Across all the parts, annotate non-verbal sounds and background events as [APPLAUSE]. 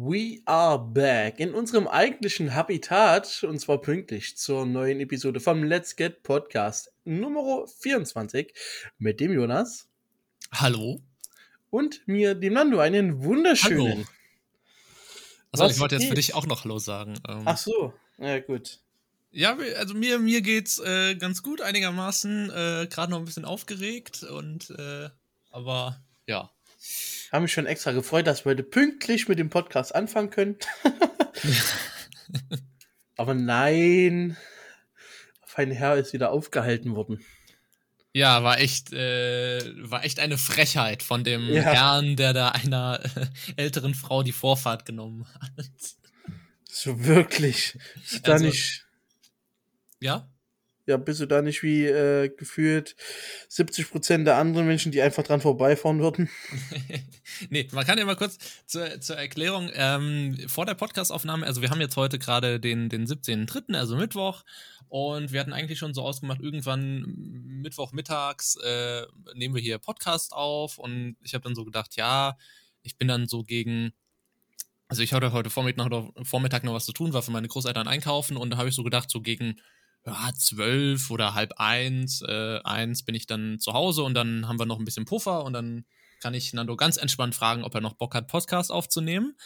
We are back in unserem eigentlichen Habitat und zwar pünktlich zur neuen Episode vom Let's Get Podcast Nummer 24 mit dem Jonas. Hallo. Und mir, dem Nando, einen wunderschönen. Hallo. Also ich wollte jetzt für dich auch noch Hallo sagen. Ähm, Ach so, ja gut. Ja, also mir, mir geht's äh, ganz gut, einigermaßen. Äh, Gerade noch ein bisschen aufgeregt und äh, aber ja. Haben mich schon extra gefreut, dass wir heute pünktlich mit dem Podcast anfangen können. [LAUGHS] aber nein, fein Herr ist wieder aufgehalten worden. Ja, war echt, äh, war echt eine Frechheit von dem ja. Herrn, der da einer äh, älteren Frau die Vorfahrt genommen hat. So wirklich. Ist also, da nicht. Ja? Ja, bist du da nicht wie äh, gefühlt 70 Prozent der anderen Menschen, die einfach dran vorbeifahren würden? [LAUGHS] nee, man kann ja mal kurz zur, zur Erklärung. Ähm, vor der Podcastaufnahme, also wir haben jetzt heute gerade den, den 17.3., also Mittwoch, und wir hatten eigentlich schon so ausgemacht, irgendwann Mittwochmittags äh, nehmen wir hier Podcast auf und ich habe dann so gedacht, ja, ich bin dann so gegen also ich hatte heute Vormittag noch, Vormittag noch was zu tun, war für meine Großeltern einkaufen und da habe ich so gedacht, so gegen ja, zwölf oder halb eins, äh, eins bin ich dann zu Hause und dann haben wir noch ein bisschen Puffer und dann kann ich Nando ganz entspannt fragen, ob er noch Bock hat, Podcast aufzunehmen.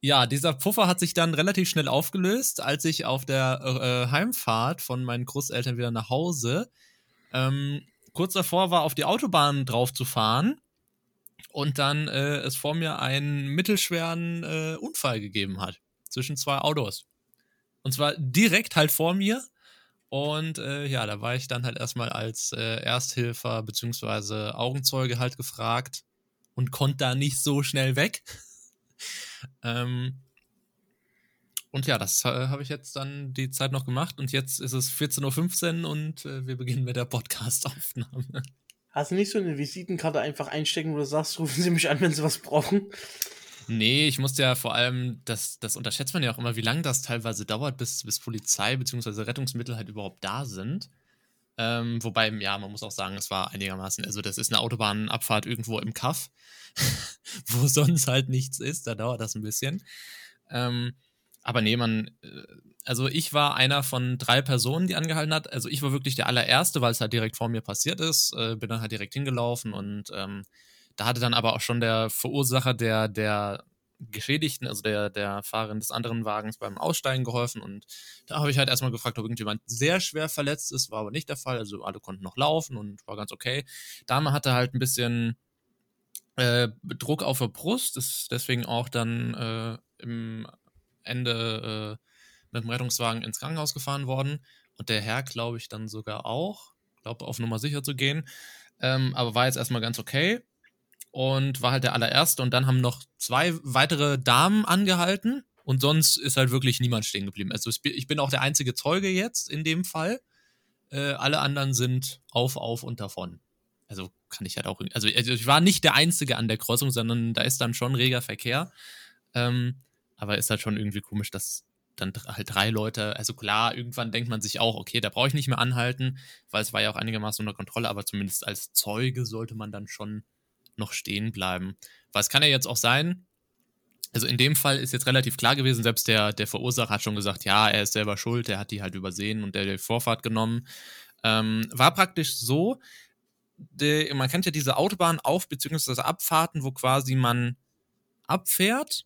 Ja, dieser Puffer hat sich dann relativ schnell aufgelöst, als ich auf der äh, Heimfahrt von meinen Großeltern wieder nach Hause ähm, kurz davor war, auf die Autobahn drauf zu fahren und dann äh, es vor mir einen mittelschweren äh, Unfall gegeben hat zwischen zwei Autos. Und zwar direkt halt vor mir. Und äh, ja, da war ich dann halt erstmal als äh, Ersthilfer bzw. Augenzeuge halt gefragt und konnte da nicht so schnell weg. [LAUGHS] Ähm, und ja, das äh, habe ich jetzt dann die Zeit noch gemacht und jetzt ist es 14.15 Uhr und äh, wir beginnen mit der Podcast-Aufnahme. Hast du nicht so eine Visitenkarte einfach einstecken, wo du sagst, rufen Sie mich an, wenn Sie was brauchen? Nee, ich musste ja vor allem, das, das unterschätzt man ja auch immer, wie lange das teilweise dauert, bis, bis Polizei bzw. Rettungsmittel halt überhaupt da sind. Ähm, wobei, ja, man muss auch sagen, es war einigermaßen, also das ist eine Autobahnabfahrt irgendwo im Kaff, [LAUGHS] wo sonst halt nichts ist, da dauert das ein bisschen. Ähm, aber nee, man, äh, also ich war einer von drei Personen, die angehalten hat. Also ich war wirklich der allererste, weil es halt direkt vor mir passiert ist. Äh, bin dann halt direkt hingelaufen und ähm, da hatte dann aber auch schon der Verursacher der, der Geschädigten, also der, der Fahrerin des anderen Wagens beim Aussteigen geholfen. Und da habe ich halt erstmal gefragt, ob irgendjemand sehr schwer verletzt ist, war aber nicht der Fall, also alle konnten noch laufen und war ganz okay. Dame hatte halt ein bisschen äh, Druck auf der Brust, ist deswegen auch dann äh, im Ende äh, mit dem Rettungswagen ins Krankenhaus gefahren worden. Und der Herr, glaube ich, dann sogar auch, glaube auf Nummer sicher zu gehen, ähm, aber war jetzt erstmal ganz okay und war halt der allererste. Und dann haben noch zwei weitere Damen angehalten und sonst ist halt wirklich niemand stehen geblieben. Also ich bin auch der einzige Zeuge jetzt in dem Fall. Äh, alle anderen sind auf, auf und davon. Also kann ich halt auch. Also, also, ich war nicht der Einzige an der Kreuzung, sondern da ist dann schon reger Verkehr. Ähm, aber ist halt schon irgendwie komisch, dass dann halt drei Leute, also klar, irgendwann denkt man sich auch, okay, da brauche ich nicht mehr anhalten, weil es war ja auch einigermaßen unter Kontrolle, aber zumindest als Zeuge sollte man dann schon noch stehen bleiben. Was kann ja jetzt auch sein, also in dem Fall ist jetzt relativ klar gewesen, selbst der, der Verursacher hat schon gesagt, ja, er ist selber schuld, er hat die halt übersehen und der die Vorfahrt genommen. Ähm, war praktisch so, die, man kennt ja diese Autobahn auf- bzw. Abfahrten, wo quasi man abfährt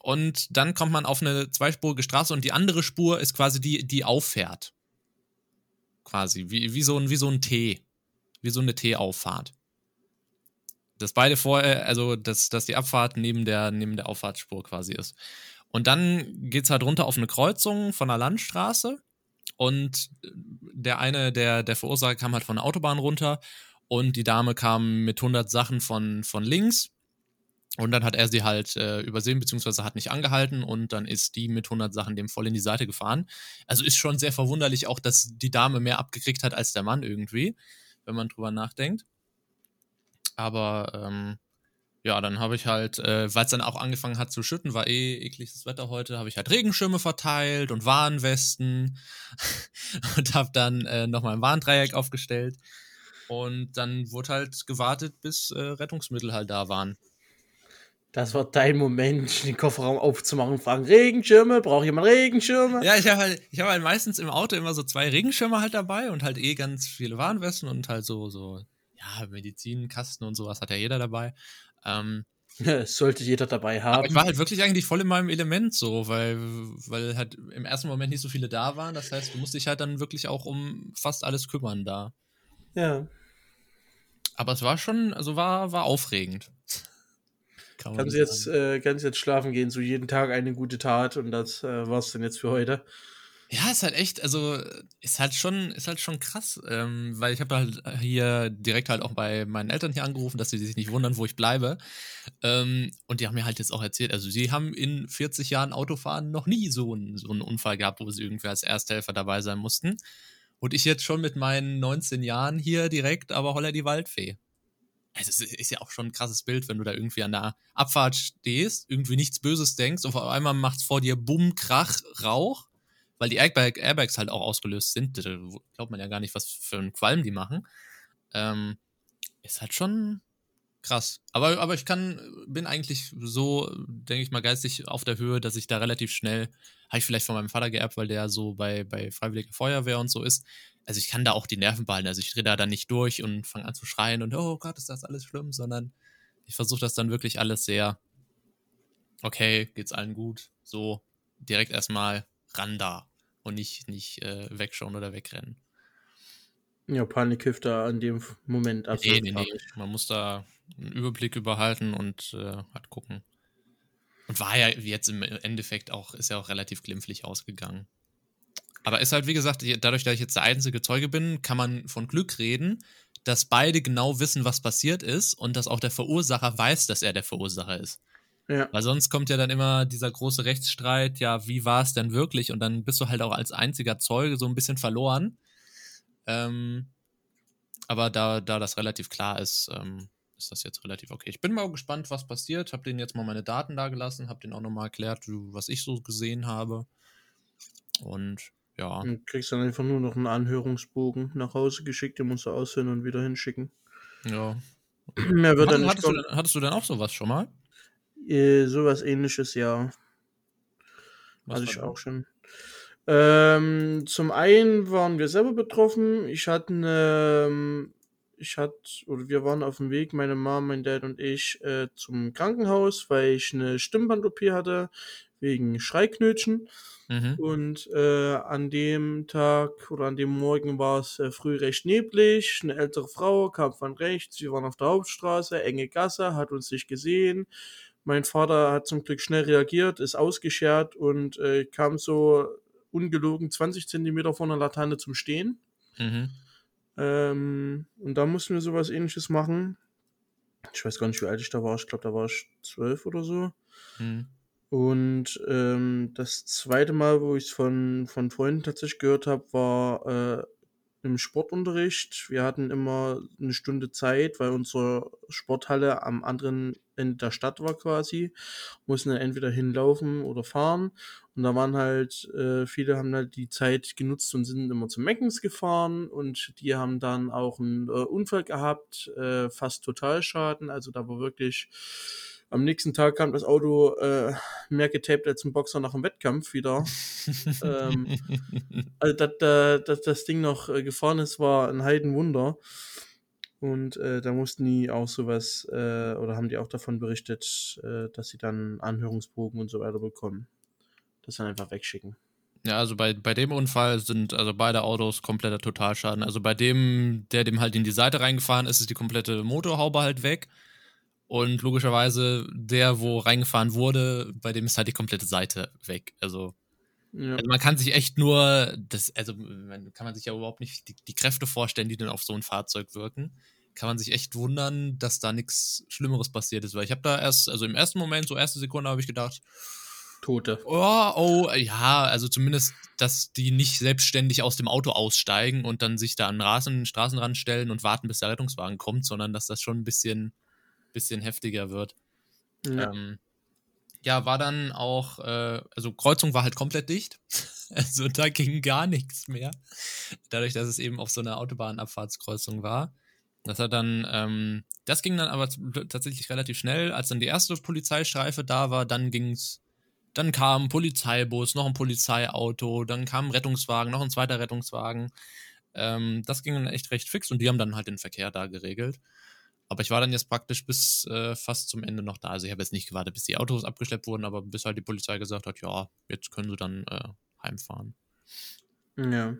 und dann kommt man auf eine zweispurige Straße und die andere Spur ist quasi die, die auffährt. Quasi, wie, wie, so, ein, wie so ein T. Wie so eine T-Auffahrt dass beide vorher, also dass, dass die Abfahrt neben der, neben der Auffahrtsspur quasi ist. Und dann geht es halt runter auf eine Kreuzung von einer Landstraße und der eine, der, der Verursacher kam halt von der Autobahn runter und die Dame kam mit 100 Sachen von, von links und dann hat er sie halt äh, übersehen, beziehungsweise hat nicht angehalten und dann ist die mit 100 Sachen dem voll in die Seite gefahren. Also ist schon sehr verwunderlich auch, dass die Dame mehr abgekriegt hat als der Mann irgendwie, wenn man drüber nachdenkt. Aber ähm, ja, dann habe ich halt, äh, weil es dann auch angefangen hat zu schütten, war eh ekliges Wetter heute, habe ich halt Regenschirme verteilt und Warnwesten [LAUGHS] und habe dann äh, nochmal ein Warndreieck aufgestellt. Und dann wurde halt gewartet, bis äh, Rettungsmittel halt da waren. Das war dein Moment, den Kofferraum aufzumachen und fragen, Regenschirme, braucht jemand Regenschirme? Ja, ich habe halt, ich hab halt meistens im Auto immer so zwei Regenschirme halt dabei und halt eh ganz viele Warnwesten und halt so, so, ja, Medizinkasten und sowas hat ja jeder dabei. Ähm, [LAUGHS] sollte jeder dabei haben. Aber ich war halt wirklich eigentlich voll in meinem Element so, weil, weil halt im ersten Moment nicht so viele da waren. Das heißt, du musst dich halt dann wirklich auch um fast alles kümmern da. Ja. Aber es war schon, also war, war aufregend. [LAUGHS] Kann kannst, jetzt, äh, kannst jetzt schlafen gehen, so jeden Tag eine gute Tat und das äh, war's dann jetzt für heute. Ja, ist halt echt, also ist halt schon, ist halt schon krass, ähm, weil ich habe halt hier direkt halt auch bei meinen Eltern hier angerufen, dass sie sich nicht wundern, wo ich bleibe. Ähm, und die haben mir halt jetzt auch erzählt, also sie haben in 40 Jahren Autofahren noch nie so einen, so einen Unfall gehabt, wo sie irgendwie als Ersthelfer dabei sein mussten. Und ich jetzt schon mit meinen 19 Jahren hier direkt, aber holla die Waldfee. Also es ist ja auch schon ein krasses Bild, wenn du da irgendwie an der Abfahrt stehst, irgendwie nichts Böses denkst, und auf einmal macht es vor dir Bumm, Krach, Rauch weil die Airbag Airbags halt auch ausgelöst sind. Da glaubt man ja gar nicht, was für einen Qualm die machen. Ähm, ist halt schon krass. Aber, aber ich kann, bin eigentlich so, denke ich mal, geistig auf der Höhe, dass ich da relativ schnell, habe ich vielleicht von meinem Vater geerbt, weil der so bei, bei Freiwilliger Feuerwehr und so ist. Also ich kann da auch die Nerven behalten. Also ich drehe da dann nicht durch und fange an zu schreien und oh Gott, ist das alles schlimm, sondern ich versuche das dann wirklich alles sehr, okay, geht's allen gut, so direkt erstmal ran da und nicht, nicht äh, wegschauen oder wegrennen. Ja, Panik hilft da an dem Moment absolut nee, nee, nee. Man muss da einen Überblick überhalten und äh, halt gucken. Und war ja jetzt im Endeffekt auch, ist ja auch relativ glimpflich ausgegangen. Aber ist halt, wie gesagt, dadurch, dass ich jetzt der einzige Zeuge bin, kann man von Glück reden, dass beide genau wissen, was passiert ist und dass auch der Verursacher weiß, dass er der Verursacher ist. Ja. Weil sonst kommt ja dann immer dieser große Rechtsstreit, ja, wie war es denn wirklich? Und dann bist du halt auch als einziger Zeuge so ein bisschen verloren. Ähm, aber da, da das relativ klar ist, ähm, ist das jetzt relativ okay. Ich bin mal gespannt, was passiert. Hab denen jetzt mal meine Daten da gelassen, hab denen auch nochmal erklärt, was ich so gesehen habe. Und ja. Du kriegst dann einfach nur noch einen Anhörungsbogen nach Hause geschickt, den musst du ausfüllen und wieder hinschicken. Ja. Mehr wird dann nicht hattest, du, hattest du denn auch sowas schon mal? Äh, sowas ähnliches, ja. Was Hatte ich auch schon. Ähm, zum einen waren wir selber betroffen. Ich hatte eine, ähm, ich hatte, oder wir waren auf dem Weg, meine Mom, mein Dad und ich, äh, zum Krankenhaus, weil ich eine Stimmband-OP hatte, wegen Schreiknötchen. Mhm. Und äh, an dem Tag oder an dem Morgen war es äh, früh recht neblig. Eine ältere Frau kam von rechts. Wir waren auf der Hauptstraße, enge Gasse, hat uns nicht gesehen. Mein Vater hat zum Glück schnell reagiert, ist ausgeschert und äh, kam so ungelogen 20 Zentimeter vor einer Laterne zum Stehen. Mhm. Ähm, und da mussten wir sowas ähnliches machen. Ich weiß gar nicht, wie alt ich da war. Ich glaube, da war ich zwölf oder so. Mhm. Und ähm, das zweite Mal, wo ich es von, von Freunden tatsächlich gehört habe, war äh, im Sportunterricht. Wir hatten immer eine Stunde Zeit, weil unsere Sporthalle am anderen Ende der Stadt war quasi. Mussten dann entweder hinlaufen oder fahren. Und da waren halt, äh, viele haben halt die Zeit genutzt und sind immer zu Meckens gefahren und die haben dann auch einen äh, Unfall gehabt, äh, fast Totalschaden. Also da war wirklich am nächsten Tag kam das Auto äh, mehr getaped als ein Boxer nach dem Wettkampf wieder. [LAUGHS] ähm, also, dass da, dass das Ding noch äh, gefahren ist, war ein Heidenwunder. Und äh, da mussten die auch sowas, äh, oder haben die auch davon berichtet, äh, dass sie dann Anhörungsbogen und so weiter bekommen. Das dann einfach wegschicken. Ja, also bei, bei dem Unfall sind also beide Autos kompletter Totalschaden. Also bei dem, der dem halt in die Seite reingefahren ist, ist die komplette Motorhaube halt weg. Und logischerweise, der, wo reingefahren wurde, bei dem ist halt die komplette Seite weg. Also, ja. also man kann sich echt nur, das, also man, kann man sich ja überhaupt nicht die, die, Kräfte vorstellen, die dann auf so ein Fahrzeug wirken. Kann man sich echt wundern, dass da nichts Schlimmeres passiert ist. Weil ich habe da erst, also im ersten Moment, so erste Sekunde, habe ich gedacht, Tote. Oh, oh, ja, also zumindest, dass die nicht selbstständig aus dem Auto aussteigen und dann sich da an Rasen, Straßenrand stellen und warten, bis der Rettungswagen kommt, sondern dass das schon ein bisschen bisschen heftiger wird. Ja, ähm, ja war dann auch, äh, also Kreuzung war halt komplett dicht. [LAUGHS] also da ging gar nichts mehr. Dadurch, dass es eben auf so einer Autobahnabfahrtskreuzung war. Das hat dann, ähm, das ging dann aber tatsächlich relativ schnell, als dann die erste Polizeistreife da war, dann ging's, dann kam ein Polizeibus, noch ein Polizeiauto, dann kam ein Rettungswagen, noch ein zweiter Rettungswagen. Ähm, das ging dann echt recht fix und die haben dann halt den Verkehr da geregelt. Aber ich war dann jetzt praktisch bis äh, fast zum Ende noch da. Also ich habe jetzt nicht gewartet, bis die Autos abgeschleppt wurden, aber bis halt die Polizei gesagt hat, ja, jetzt können sie dann äh, heimfahren. Ja.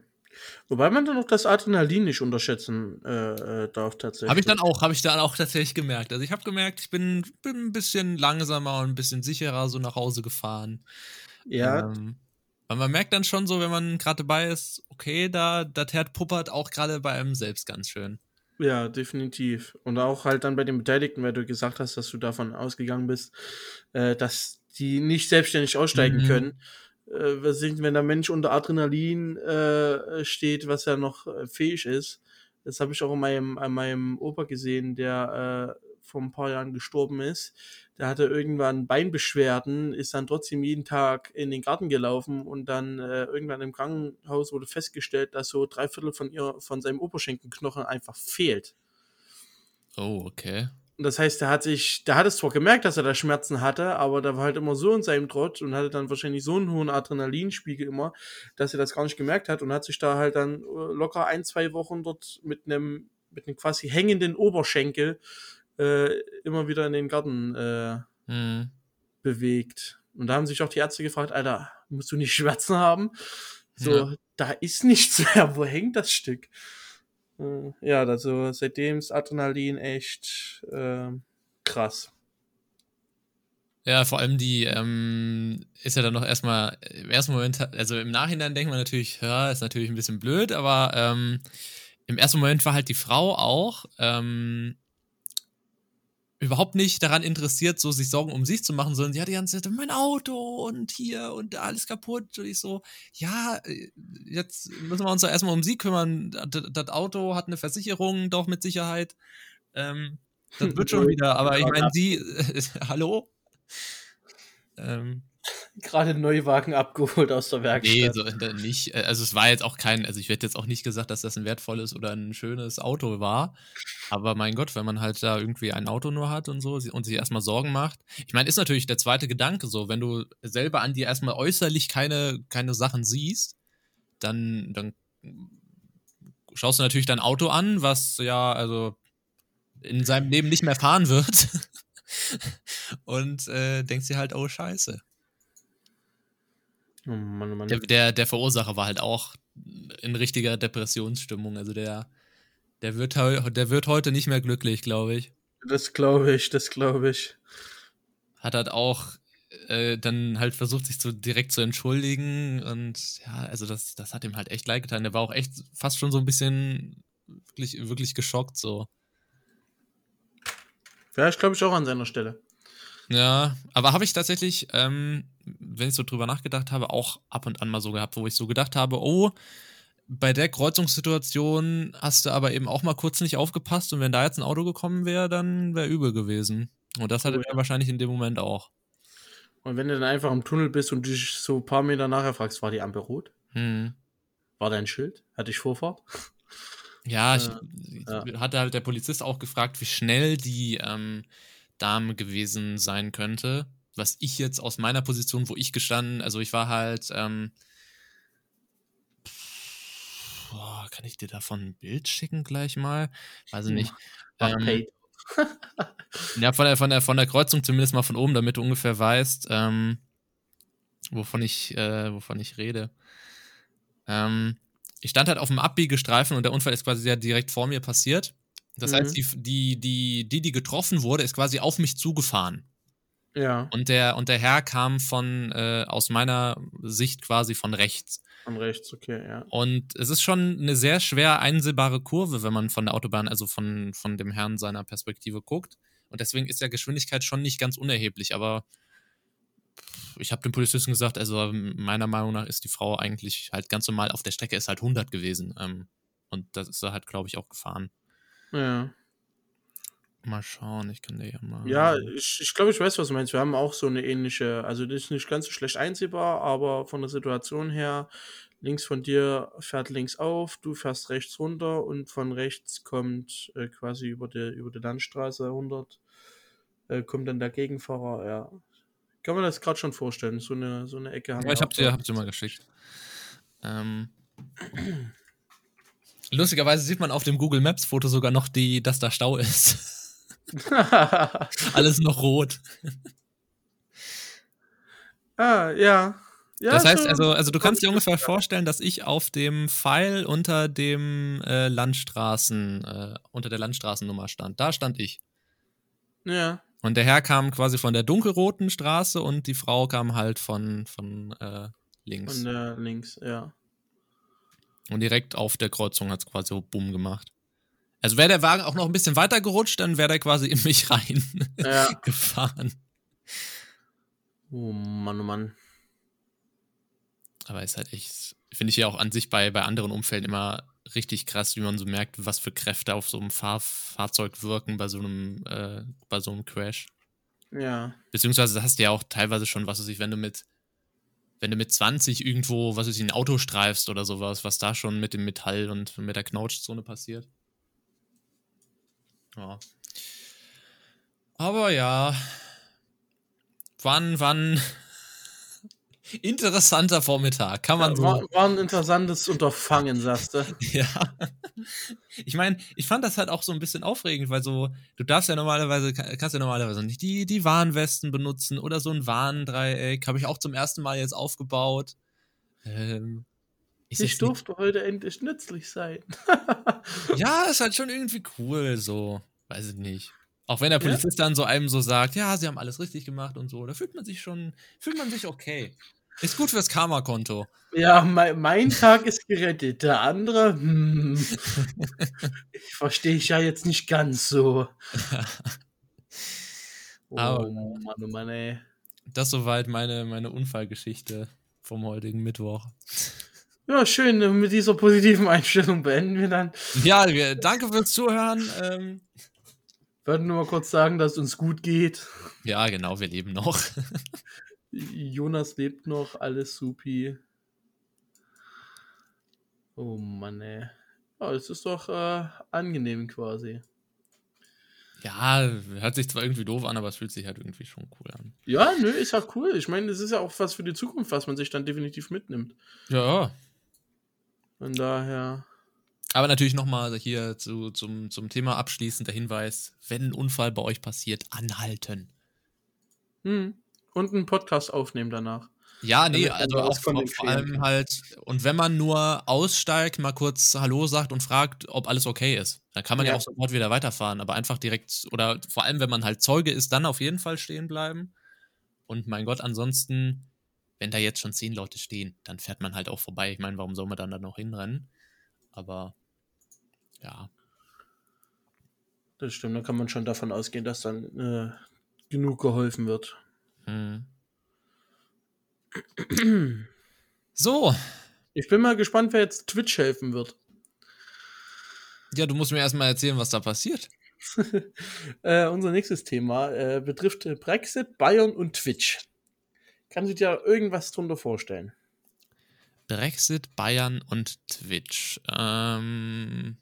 Wobei man dann auch das Adrenalin nicht unterschätzen äh, äh darf tatsächlich. Habe ich dann auch, habe ich dann auch tatsächlich gemerkt. Also ich habe gemerkt, ich bin, bin ein bisschen langsamer und ein bisschen sicherer so nach Hause gefahren. Ja. Ähm, weil man merkt dann schon so, wenn man gerade dabei ist, okay, da, das Herd puppert auch gerade bei einem selbst ganz schön. Ja, definitiv. Und auch halt dann bei den Beteiligten, weil du gesagt hast, dass du davon ausgegangen bist, äh, dass die nicht selbstständig aussteigen mhm. können. Äh, was ist, wenn der Mensch unter Adrenalin äh, steht, was ja noch äh, fähig ist. Das habe ich auch in meinem, an meinem Opa gesehen, der äh, vor ein paar Jahren gestorben ist. Der hatte irgendwann Beinbeschwerden, ist dann trotzdem jeden Tag in den Garten gelaufen und dann äh, irgendwann im Krankenhaus wurde festgestellt, dass so drei Viertel von ihr, von seinem Oberschenkelknochen einfach fehlt. Oh, okay. Und das heißt, der hat sich, der hat es zwar gemerkt, dass er da Schmerzen hatte, aber der war halt immer so in seinem Trott und hatte dann wahrscheinlich so einen hohen Adrenalinspiegel immer, dass er das gar nicht gemerkt hat und hat sich da halt dann äh, locker ein, zwei Wochen dort mit einem, mit einem quasi hängenden Oberschenkel äh, immer wieder in den Garten äh, mhm. bewegt. Und da haben sich auch die Ärzte gefragt, Alter, musst du nicht [LAUGHS] Schmerzen haben? So, ja. da ist nichts mehr. Wo hängt das Stück? Äh, ja, also seitdem ist Adrenalin echt äh, krass. Ja, vor allem die ähm, ist ja dann noch erstmal im ersten Moment, also im Nachhinein denkt man natürlich, ja, ist natürlich ein bisschen blöd, aber ähm, im ersten Moment war halt die Frau auch ähm, überhaupt nicht daran interessiert, so sich Sorgen um sich zu machen, sondern sie hat die ganze Zeit mein Auto und hier und alles kaputt. Und ich so, ja, äh, jetzt müssen wir uns doch erstmal um sie kümmern. Das Auto hat eine Versicherung, doch mit Sicherheit. Ähm, das wird [LAUGHS] schon wieder, aber ich meine, sie, äh, [LAUGHS] hallo? Ähm, gerade einen Neuwagen abgeholt aus der Werkstatt. Nee, so, nicht. Äh, also es war jetzt auch kein, also ich werde jetzt auch nicht gesagt, dass das ein wertvolles oder ein schönes Auto war. Aber mein Gott, wenn man halt da irgendwie ein Auto nur hat und so und sich erstmal Sorgen macht. Ich meine, ist natürlich der zweite Gedanke so, wenn du selber an dir erstmal äußerlich keine, keine Sachen siehst, dann, dann schaust du natürlich dein Auto an, was ja, also in seinem Leben nicht mehr fahren wird. [LAUGHS] und äh, denkst dir halt, oh Scheiße. Oh Mann, oh Mann. Der, der, der, Verursacher war halt auch in richtiger Depressionsstimmung. Also der, der, wird, der wird heute nicht mehr glücklich, glaube ich. Das glaube ich, das glaube ich. Hat halt auch äh, dann halt versucht, sich so direkt zu entschuldigen. Und ja, also das, das hat ihm halt echt leid getan. Der war auch echt fast schon so ein bisschen wirklich, wirklich geschockt so. Ja, ich glaube ich auch an seiner Stelle. Ja, aber habe ich tatsächlich, ähm, wenn ich so drüber nachgedacht habe, auch ab und an mal so gehabt, wo ich so gedacht habe, oh, bei der Kreuzungssituation hast du aber eben auch mal kurz nicht aufgepasst und wenn da jetzt ein Auto gekommen wäre, dann wäre übel gewesen. Und das hatte oh, ja. er wahrscheinlich in dem Moment auch. Und wenn du dann einfach im Tunnel bist und dich so ein paar Meter nachher fragst, war die Ampel rot? Hm. War dein Schild? Hatte ich Vorfahrt? [LAUGHS] Ja, ich, ja. hatte halt der Polizist auch gefragt, wie schnell die ähm, Dame gewesen sein könnte. Was ich jetzt aus meiner Position, wo ich gestanden, also ich war halt, ähm, boah, kann ich dir davon ein Bild schicken gleich mal? Weiß ich nicht. Ähm, ja, von der, von, der, von der Kreuzung zumindest mal von oben, damit du ungefähr weißt, ähm, wovon, ich, äh, wovon ich rede. Ähm, ich stand halt auf dem Abbiegestreifen und der Unfall ist quasi ja direkt vor mir passiert. Das mhm. heißt, die, die, die, die, die getroffen wurde, ist quasi auf mich zugefahren. Ja. Und der, und der Herr kam von, äh, aus meiner Sicht quasi von rechts. Von rechts, okay, ja. Und es ist schon eine sehr schwer einsehbare Kurve, wenn man von der Autobahn, also von, von dem Herrn seiner Perspektive guckt. Und deswegen ist ja Geschwindigkeit schon nicht ganz unerheblich, aber ich habe dem Polizisten gesagt, also meiner Meinung nach ist die Frau eigentlich halt ganz normal auf der Strecke ist halt 100 gewesen. Ähm, und das ist er halt, glaube ich, auch gefahren. Ja. Mal schauen, ich kann dir ja mal. Ja, ich, ich glaube, ich weiß, was du meinst. Wir haben auch so eine ähnliche, also das ist nicht ganz so schlecht einsehbar, aber von der Situation her links von dir fährt links auf, du fährst rechts runter und von rechts kommt äh, quasi über die, über die Landstraße 100, äh, kommt dann der Gegenfahrer, ja. Kann man das gerade schon vorstellen, so eine, so eine Ecke haben Ja, ich hab dir, hab dir mal geschickt. Ähm, lustigerweise sieht man auf dem Google Maps Foto sogar noch die, dass da Stau ist. [LAUGHS] [LAUGHS] Alles noch rot. ah, ja. Ja, das heißt, also, also du kannst dir ungefähr vorstellen, dass ich auf dem Pfeil unter dem äh, Landstraßen, äh, unter der Landstraßennummer stand. Da stand ich. Ja. Und der Herr kam quasi von der dunkelroten Straße und die Frau kam halt von, von äh, links. Von der links, ja. Und direkt auf der Kreuzung hat es quasi so Bumm gemacht. Also wäre der Wagen auch noch ein bisschen weiter gerutscht, dann wäre der quasi in mich rein [LAUGHS] ja. [LAUGHS] gefahren. Oh Mann, oh Mann. Aber ist halt echt, finde ich ja auch an sich bei, bei anderen Umfällen immer richtig krass, wie man so merkt, was für Kräfte auf so einem Fahr Fahrzeug wirken bei so einem, äh, bei so einem Crash. Ja. Beziehungsweise hast du ja auch teilweise schon, was weiß ich, wenn du mit, wenn du mit 20 irgendwo, was weiß ich, ein Auto streifst oder sowas, was da schon mit dem Metall und mit der Knautschzone passiert. Ja. Aber ja. Wann, wann [LAUGHS] Interessanter Vormittag, kann man ja, so. War, war, ein interessantes Unterfangen, sagst du. [LAUGHS] ja. Ich meine, ich fand das halt auch so ein bisschen aufregend, weil so, du darfst ja normalerweise, kannst ja normalerweise nicht die, die Warnwesten benutzen oder so ein Warndreieck. Habe ich auch zum ersten Mal jetzt aufgebaut. Ähm, ich durfte heute endlich nützlich sein. [LAUGHS] ja, ist halt schon irgendwie cool, so. Weiß ich nicht. Auch wenn der Polizist ja? dann so einem so sagt, ja, sie haben alles richtig gemacht und so, da fühlt man sich schon, fühlt man sich okay. Ist gut fürs Karma-Konto. Ja, mein, mein, Tag ist gerettet. Der andere, hm, [LAUGHS] verstehe ich ja jetzt nicht ganz so. [LAUGHS] Oh Aber Mann, oh Mann, ey. Das soweit meine, meine Unfallgeschichte vom heutigen Mittwoch. Ja, schön. Mit dieser positiven Einstellung beenden wir dann. Ja, danke fürs Zuhören. Ähm, Würden nur mal kurz sagen, dass es uns gut geht. Ja, genau, wir leben noch. [LAUGHS] Jonas lebt noch, alles supi. Oh Mann, ey. Ja, das ist doch äh, angenehm quasi. Ja, hört sich zwar irgendwie doof an, aber es fühlt sich halt irgendwie schon cool an. Ja, nö, ist ja cool. Ich meine, es ist ja auch was für die Zukunft, was man sich dann definitiv mitnimmt. Ja. Von daher. Aber natürlich nochmal hier zu, zum, zum Thema abschließend der Hinweis: Wenn ein Unfall bei euch passiert, anhalten. Hm und einen Podcast aufnehmen danach. Ja, nee, also auch vor, vor allem halt, und wenn man nur aussteigt, mal kurz Hallo sagt und fragt, ob alles okay ist, dann kann man ja, ja auch sofort wieder weiterfahren, aber einfach direkt, oder vor allem, wenn man halt Zeuge ist, dann auf jeden Fall stehen bleiben. Und mein Gott, ansonsten, wenn da jetzt schon zehn Leute stehen, dann fährt man halt auch vorbei. Ich meine, warum soll man dann da noch hinrennen? Aber ja. Das stimmt, da kann man schon davon ausgehen, dass dann äh, genug geholfen wird. Mhm. [CLEARS THROAT] So. Ich bin mal gespannt, wer jetzt Twitch helfen wird. Ja, du musst mir erstmal erzählen, was da passiert. [LAUGHS] äh, unser nächstes Thema äh, betrifft Brexit, Bayern und Twitch. Kannst du dir irgendwas drunter vorstellen? Brexit, Bayern und Twitch. Ähm,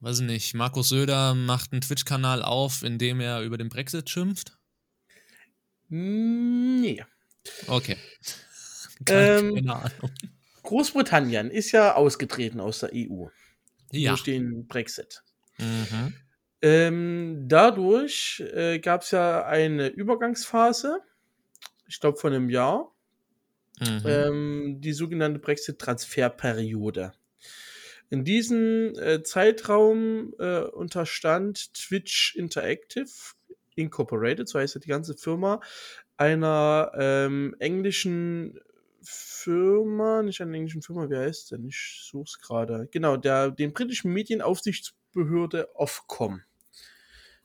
weiß nicht, Markus Söder macht einen Twitch-Kanal auf, in dem er über den Brexit schimpft. Nee. Okay. [LAUGHS] Ähm, keine Ahnung. Großbritannien ist ja ausgetreten aus der EU. Ja. Durch den Brexit. Mhm. Ähm, dadurch äh, gab es ja eine Übergangsphase, ich glaube von einem Jahr, mhm. ähm, die sogenannte Brexit-Transferperiode. In diesem äh, Zeitraum äh, unterstand Twitch Interactive Incorporated, so heißt ja die ganze Firma, einer ähm, englischen Firma, nicht einer englischen Firma, wie heißt denn? Ich suche es gerade. Genau, der, den britischen Medienaufsichtsbehörde Ofcom.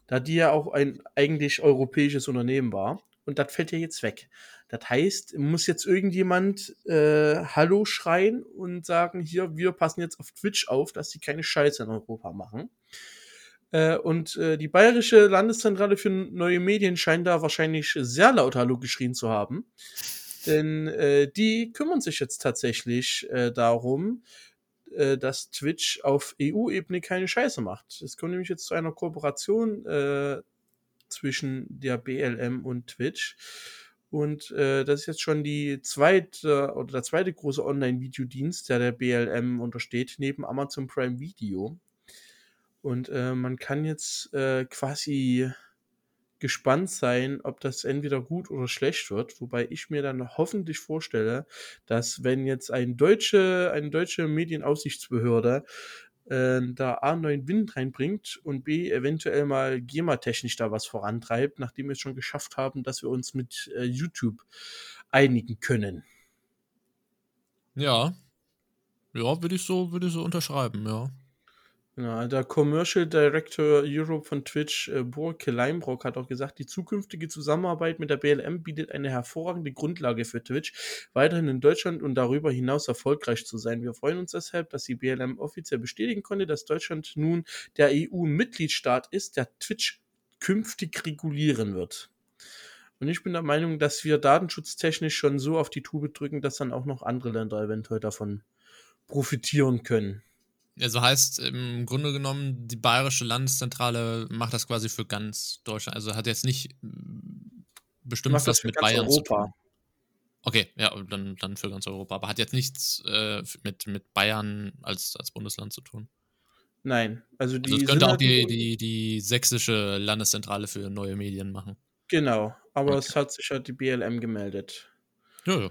Da die ja auch ein eigentlich europäisches Unternehmen war. Und das fällt ja jetzt weg. Das heißt, muss jetzt irgendjemand äh, Hallo schreien und sagen, hier, wir passen jetzt auf Twitch auf, dass sie keine Scheiße in Europa machen. Äh, und äh, die Bayerische Landeszentrale für neue Medien scheint da wahrscheinlich sehr laut Hallo geschrien zu haben. Denn äh, die kümmern sich jetzt tatsächlich äh, darum, äh, dass Twitch auf EU-Ebene keine Scheiße macht. Es kommt nämlich jetzt zu einer Kooperation äh, zwischen der BLM und Twitch. Und äh, das ist jetzt schon die zweite oder der zweite große Online-Videodienst, der der BLM untersteht, neben Amazon Prime Video. Und äh, man kann jetzt äh, quasi gespannt sein, ob das entweder gut oder schlecht wird, wobei ich mir dann hoffentlich vorstelle, dass wenn jetzt ein deutsche, eine deutsche Medienaufsichtsbehörde äh, da A neuen Wind reinbringt und B eventuell mal GEMA-technisch da was vorantreibt, nachdem wir es schon geschafft haben, dass wir uns mit äh, YouTube einigen können. Ja. Ja, würde ich so, würde ich so unterschreiben, ja. Ja, der Commercial Director Europe von Twitch, äh, Burke Leimbrock, hat auch gesagt, die zukünftige Zusammenarbeit mit der BLM bietet eine hervorragende Grundlage für Twitch, weiterhin in Deutschland und darüber hinaus erfolgreich zu sein. Wir freuen uns deshalb, dass die BLM offiziell bestätigen konnte, dass Deutschland nun der EU-Mitgliedstaat ist, der Twitch künftig regulieren wird. Und ich bin der Meinung, dass wir datenschutztechnisch schon so auf die Tube drücken, dass dann auch noch andere Länder eventuell davon profitieren können. Also heißt im Grunde genommen, die bayerische Landeszentrale macht das quasi für ganz Deutschland. Also hat jetzt nicht bestimmt macht was mit Bayern Europa. zu tun. Okay, ja, dann, dann für ganz Europa. Aber hat jetzt nichts äh, mit, mit Bayern als, als Bundesland zu tun. Nein, also die. Also könnte auch halt die, die, die sächsische Landeszentrale für neue Medien machen. Genau, aber okay. es hat sich halt die BLM gemeldet. Ja, ja.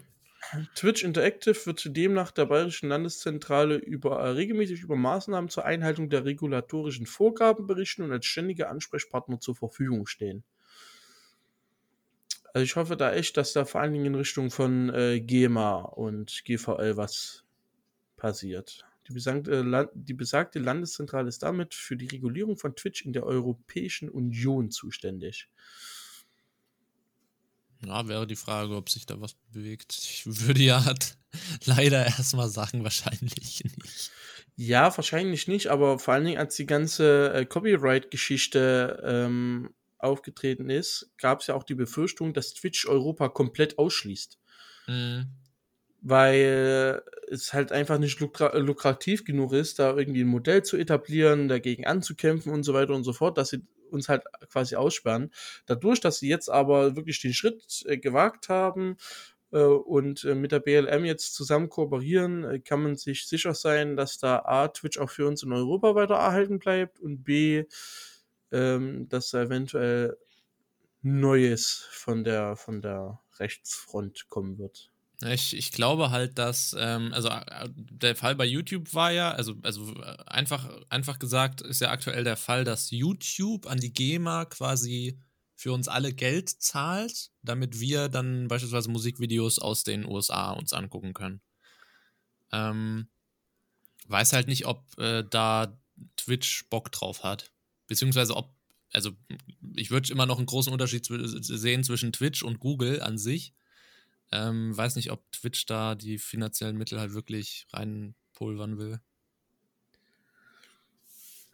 Twitch Interactive wird demnach der Bayerischen Landeszentrale über, äh, regelmäßig über Maßnahmen zur Einhaltung der regulatorischen Vorgaben berichten und als ständiger Ansprechpartner zur Verfügung stehen. Also ich hoffe da echt, dass da vor allen Dingen in Richtung von äh, GEMA und GVL was passiert. Die besagte, die besagte Landeszentrale ist damit für die Regulierung von Twitch in der Europäischen Union zuständig. Ja, wäre die Frage, ob sich da was bewegt. Ich würde ja [LAUGHS] leider erstmal sagen, wahrscheinlich [LAUGHS] nicht. Ja, wahrscheinlich nicht, aber vor allen Dingen, als die ganze äh, Copyright-Geschichte ähm, aufgetreten ist, gab es ja auch die Befürchtung, dass Twitch Europa komplett ausschließt. Mhm. Weil es halt einfach nicht lukra lukrativ genug ist, da irgendwie ein Modell zu etablieren, dagegen anzukämpfen und so weiter und so fort, dass sie uns halt quasi aussperren. Dadurch, dass sie jetzt aber wirklich den Schritt äh, gewagt haben äh, und äh, mit der BLM jetzt zusammen kooperieren, äh, kann man sich sicher sein, dass da A, Twitch auch für uns in Europa weiter erhalten bleibt und B, ähm, dass da eventuell Neues von der, von der Rechtsfront kommen wird. Ich, ich glaube halt, dass, ähm, also äh, der Fall bei YouTube war ja, also, also äh, einfach, einfach gesagt, ist ja aktuell der Fall, dass YouTube an die GEMA quasi für uns alle Geld zahlt, damit wir dann beispielsweise Musikvideos aus den USA uns angucken können. Ähm, weiß halt nicht, ob äh, da Twitch Bock drauf hat. Beziehungsweise ob, also ich würde immer noch einen großen Unterschied sehen zwischen Twitch und Google an sich ähm, weiß nicht, ob Twitch da die finanziellen Mittel halt wirklich reinpulvern will.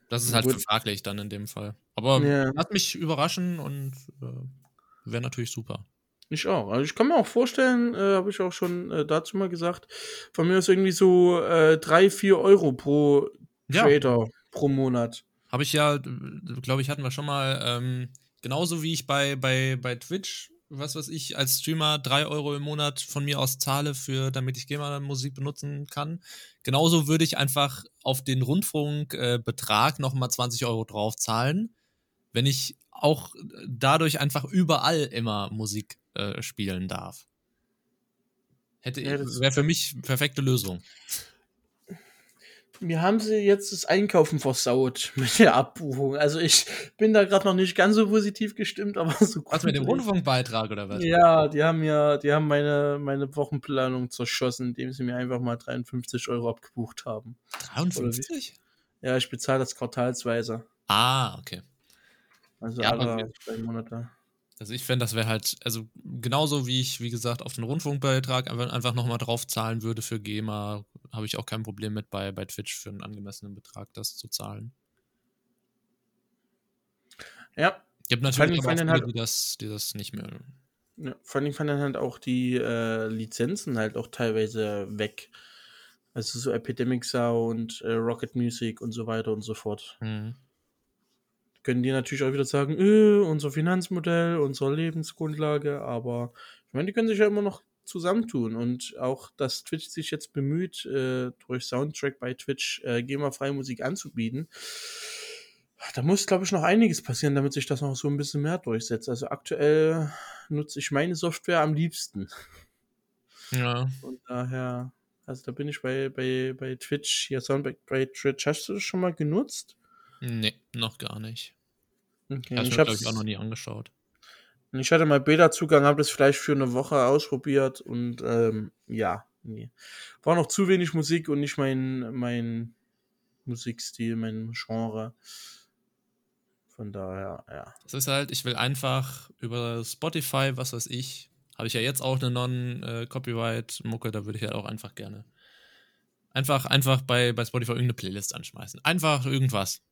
Das ist halt Gut. fraglich dann in dem Fall. Aber ja. hat mich überraschen und äh, wäre natürlich super. Ich auch. Also ich kann mir auch vorstellen, äh, habe ich auch schon äh, dazu mal gesagt, von mir ist irgendwie so äh, 3, 4 Euro pro Trader ja. pro Monat. Habe ich ja, glaube ich, hatten wir schon mal, ähm, genauso wie ich bei, bei, bei Twitch was weiß ich, als Streamer drei Euro im Monat von mir aus zahle, für, damit ich GEMA-Musik benutzen kann. Genauso würde ich einfach auf den Rundfunkbetrag äh, nochmal 20 Euro drauf zahlen, wenn ich auch dadurch einfach überall immer Musik äh, spielen darf. Hätte wäre für mich perfekte Lösung. Mir haben sie jetzt das Einkaufen versaut [LAUGHS] mit der Abbuchung. Also ich bin da gerade noch nicht ganz so positiv gestimmt, [LAUGHS] aber so gut. Was mit dem Rundfunkbeitrag oder was? Ja, die haben ja, die haben meine, meine Wochenplanung zerschossen, indem sie mir einfach mal 53 Euro abgebucht haben. 53? Ja, ich bezahle das quartalsweise. Ah, okay. Also ja, alle zwei Monate. Also ich fände, das wäre halt, also genauso wie ich, wie gesagt, auf den Rundfunkbeitrag einfach, einfach nochmal drauf zahlen würde für GEMA, habe ich auch kein Problem mit bei, bei Twitch für einen angemessenen Betrag das zu zahlen. Ja. Gibt natürlich auch viele, halt die, das, die das nicht mehr Ja, vor allem fallen dann halt auch die äh, Lizenzen halt auch teilweise weg. Also so Epidemic Sound, äh, Rocket Music und so weiter und so fort. Mhm. Können die natürlich auch wieder sagen, äh, unser Finanzmodell, unsere Lebensgrundlage, aber ich meine, die können sich ja immer noch zusammentun und auch, dass Twitch sich jetzt bemüht, äh, durch Soundtrack bei Twitch äh, GEMA-freie Musik anzubieten. Da muss, glaube ich, noch einiges passieren, damit sich das noch so ein bisschen mehr durchsetzt. Also aktuell nutze ich meine Software am liebsten. Ja. Von daher, also da bin ich bei, bei, bei Twitch, hier Soundback bei Twitch. Hast du das schon mal genutzt? Nee, noch gar nicht. Okay, ich habe ich, auch noch nie angeschaut. ich hatte mal Beta-Zugang, habe das vielleicht für eine Woche ausprobiert und ähm, ja, nee. War noch zu wenig Musik und nicht mein, mein Musikstil, mein Genre. Von daher, ja. Das ist halt, ich will einfach über Spotify, was weiß ich, habe ich ja jetzt auch eine Non-Copyright-Mucke, da würde ich halt auch einfach gerne. Einfach, einfach bei, bei Spotify irgendeine Playlist anschmeißen. Einfach irgendwas.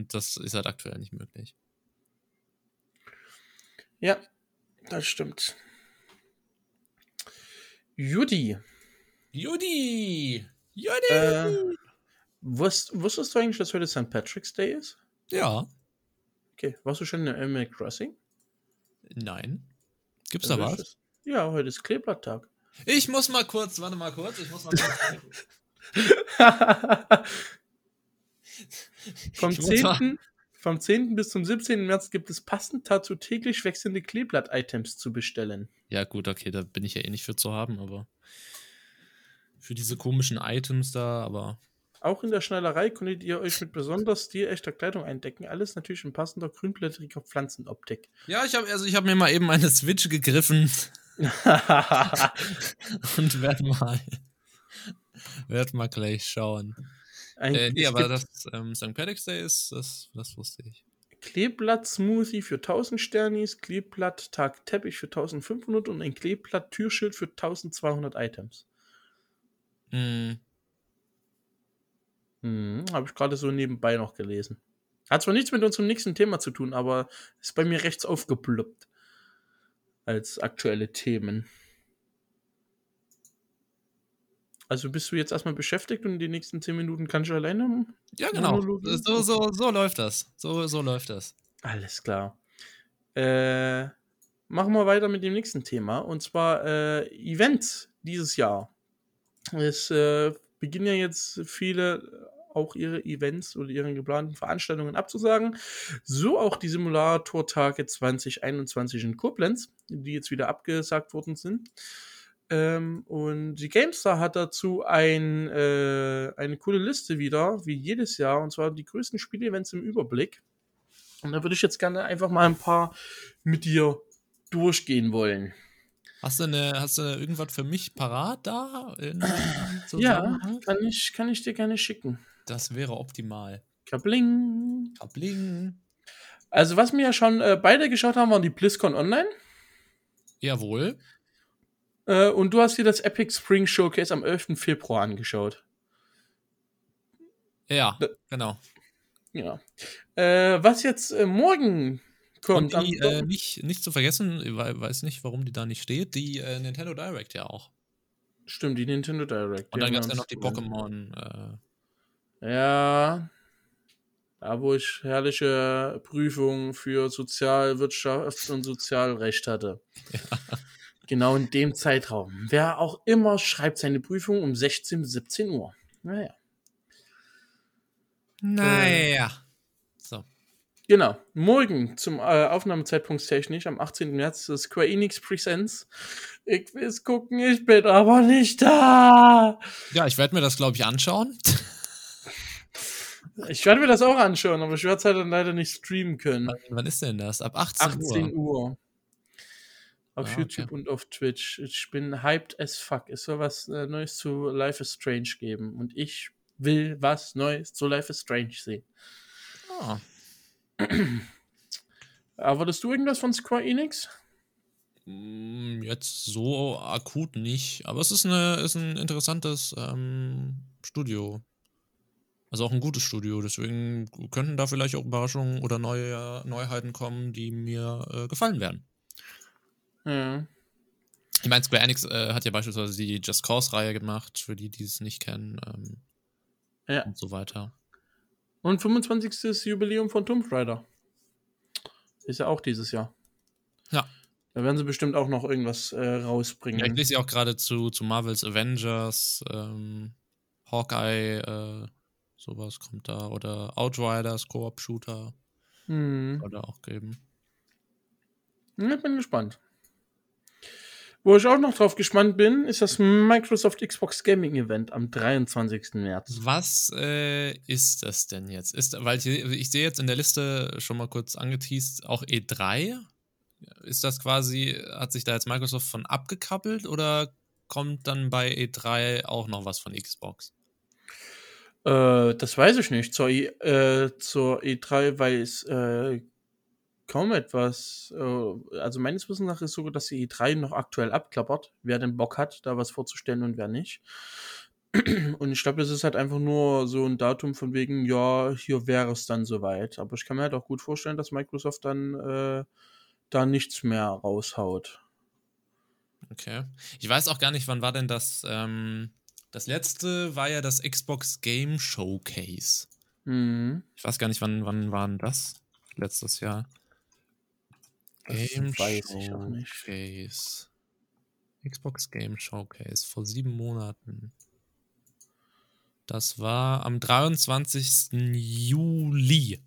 Und das ist halt aktuell nicht möglich. Ja, das stimmt. Judy, Judy! Judy! äh, wusst, wusstest du eigentlich, dass heute St. Patrick's Day ist? ja. Okay, warst du schon in Animal Crossing? Nein. Gibt's da was? Ist- Ja, heute ist Kleeblatttag. Ich muss mal kurz, warte mal kurz, ich muss mal [LAUGHS] kurz. [LAUGHS] vom, Ich muss mal- 10., vom 10. bis zum 17. März gibt es passend dazu täglich wechselnde Kleeblatt-Items zu bestellen. Ja, gut, okay, da bin ich ja eh nicht für zu haben, aber. Für diese komischen Items da, aber. Auch in der Schneiderei könntet ihr euch mit besonders stilechter Kleidung eindecken. Alles natürlich in passender grünblättriger Pflanzenoptik. Ja, ich habe also ich habe mir mal eben eine Switch gegriffen [LAUGHS] und werde mal werd mal gleich schauen. Ein, Äh, nee, aber das ähm, St. Patrick's Day ist, das, das wusste ich. Kleeblatt-Smoothie für 1000 Sternis, Kleeblatt-Tag-Teppich für 1500 und ein Kleeblatt-Türschild für 1200 Items. Hm, Hm, Habe ich gerade so nebenbei noch gelesen. Hat zwar nichts mit unserem nächsten Thema zu tun, aber ist bei mir rechts aufgeploppt. Als aktuelle Themen. Also bist du jetzt erstmal beschäftigt und die nächsten 10 Minuten kannst du alleine? ja, genau. So, so, so läuft das. So, so läuft das. Alles klar. Äh, machen wir weiter mit dem nächsten Thema. Und zwar äh, Events dieses Jahr. Es äh, beginnen ja jetzt viele auch ihre Events oder ihre geplanten Veranstaltungen abzusagen. So auch die Simulator-Tage 2021 in Koblenz, die jetzt wieder abgesagt worden sind. Ähm, und die GameStar hat dazu ein, äh, eine coole Liste wieder, wie jedes Jahr, und zwar die größten Spielevents im Überblick. Und da würde ich jetzt gerne einfach mal ein paar mit dir durchgehen wollen. Hast du, eine, hast du irgendwas für mich parat da? In, [CLEARS THROAT] Ja, kann ich, kann ich dir gerne schicken. Das wäre optimal. Kabling. Kabling. Also, was wir ja schon äh, beide geschaut haben, waren die BlizzCon Online. Jawohl. Äh, und du hast dir das Epic Spring Showcase am 11. Februar angeschaut. Ja, Da- genau. Ja. Äh, was jetzt äh, morgen kommt. Und die, äh, nicht, nicht zu vergessen, ich wei- weiß nicht, warum die da nicht steht, die äh, Nintendo Direct ja auch. Stimmt, die Nintendo Direct. Und dann gab es ja noch die. Pokémon. Ja. Da, wo ich herrliche Prüfungen für Sozialwirtschaft und Sozialrecht hatte. [LAUGHS] Genau in dem Zeitraum. Wer auch immer schreibt seine Prüfung um 16 bis 17 Uhr. Naja. Naja. So. Genau. Morgen zum äh, Aufnahmezeitpunkt technisch am 18. März ist Square Enix Presents. Ich will es gucken, ich bin aber nicht da. Ja, ich werde mir das, glaube ich, anschauen. [LAUGHS] Ich werde mir das auch anschauen, aber ich werde es halt dann leider nicht streamen können. wann, wann ist denn das? Ab 18, 18 Uhr. Uhr. Auf Ah, okay. YouTube und auf Twitch. Ich bin hyped as fuck. Es soll was äh, Neues zu Life is Strange geben. Und ich will was Neues zu Life is Strange sehen. Ah. [CLEARS THROAT] Erwartest du irgendwas von Square Enix? Mm, Jetzt so akut nicht, aber es ist, eine, ist ein interessantes ähm, Studio. Also auch ein gutes Studio, deswegen könnten da vielleicht auch Überraschungen oder neue Neuheiten kommen, die mir äh, gefallen werden. Ja. Ich meine, Square Enix äh, hat ja beispielsweise die Just Cause-Reihe gemacht, für die, die es nicht kennen. Ähm, Ja. Und so weiter. Und 25. Jubiläum von Tomb Raider. Ist ja auch dieses Jahr. Ja. Da werden sie bestimmt auch noch irgendwas äh, rausbringen. Ja, ich lese ja auch gerade zu, zu Marvels Avengers, ähm, Hawkeye, äh, sowas kommt da. Oder Outriders, Koop-Shooter Hm. soll da auch geben. Ich bin gespannt. Wo ich auch noch drauf gespannt bin, ist das Microsoft Xbox Gaming Event am 23. März. Was äh, ist das denn jetzt? Ist, weil ich, ich sehe jetzt in der Liste schon mal kurz angeteased, auch E3. Ist das quasi, hat sich da jetzt Microsoft von abgekappelt oder kommt dann bei E3 auch noch was von Xbox? Äh, das weiß ich nicht. Zur, I äh, zur E3 weiß äh, kaum etwas. Äh, also meines Wissens nach ist sogar, dass die E3 noch aktuell abklappert, wer den Bock hat, da was vorzustellen und wer nicht. [CLEARS THROAT] Und ich glaube, das ist halt einfach nur so ein Datum von wegen, ja, hier wäre es dann soweit. Aber ich kann mir halt auch gut vorstellen, dass Microsoft dann äh, da nichts mehr raushaut. Okay. Ich weiß auch gar nicht, wann war denn das. Ähm, das letzte war ja das Xbox Game Showcase. Mhm. Ich weiß gar nicht, wann, wann war denn das? Letztes Jahr. Auch nicht. Showcase. Xbox Game Showcase vor sieben Monaten. Das war am 23. Juli.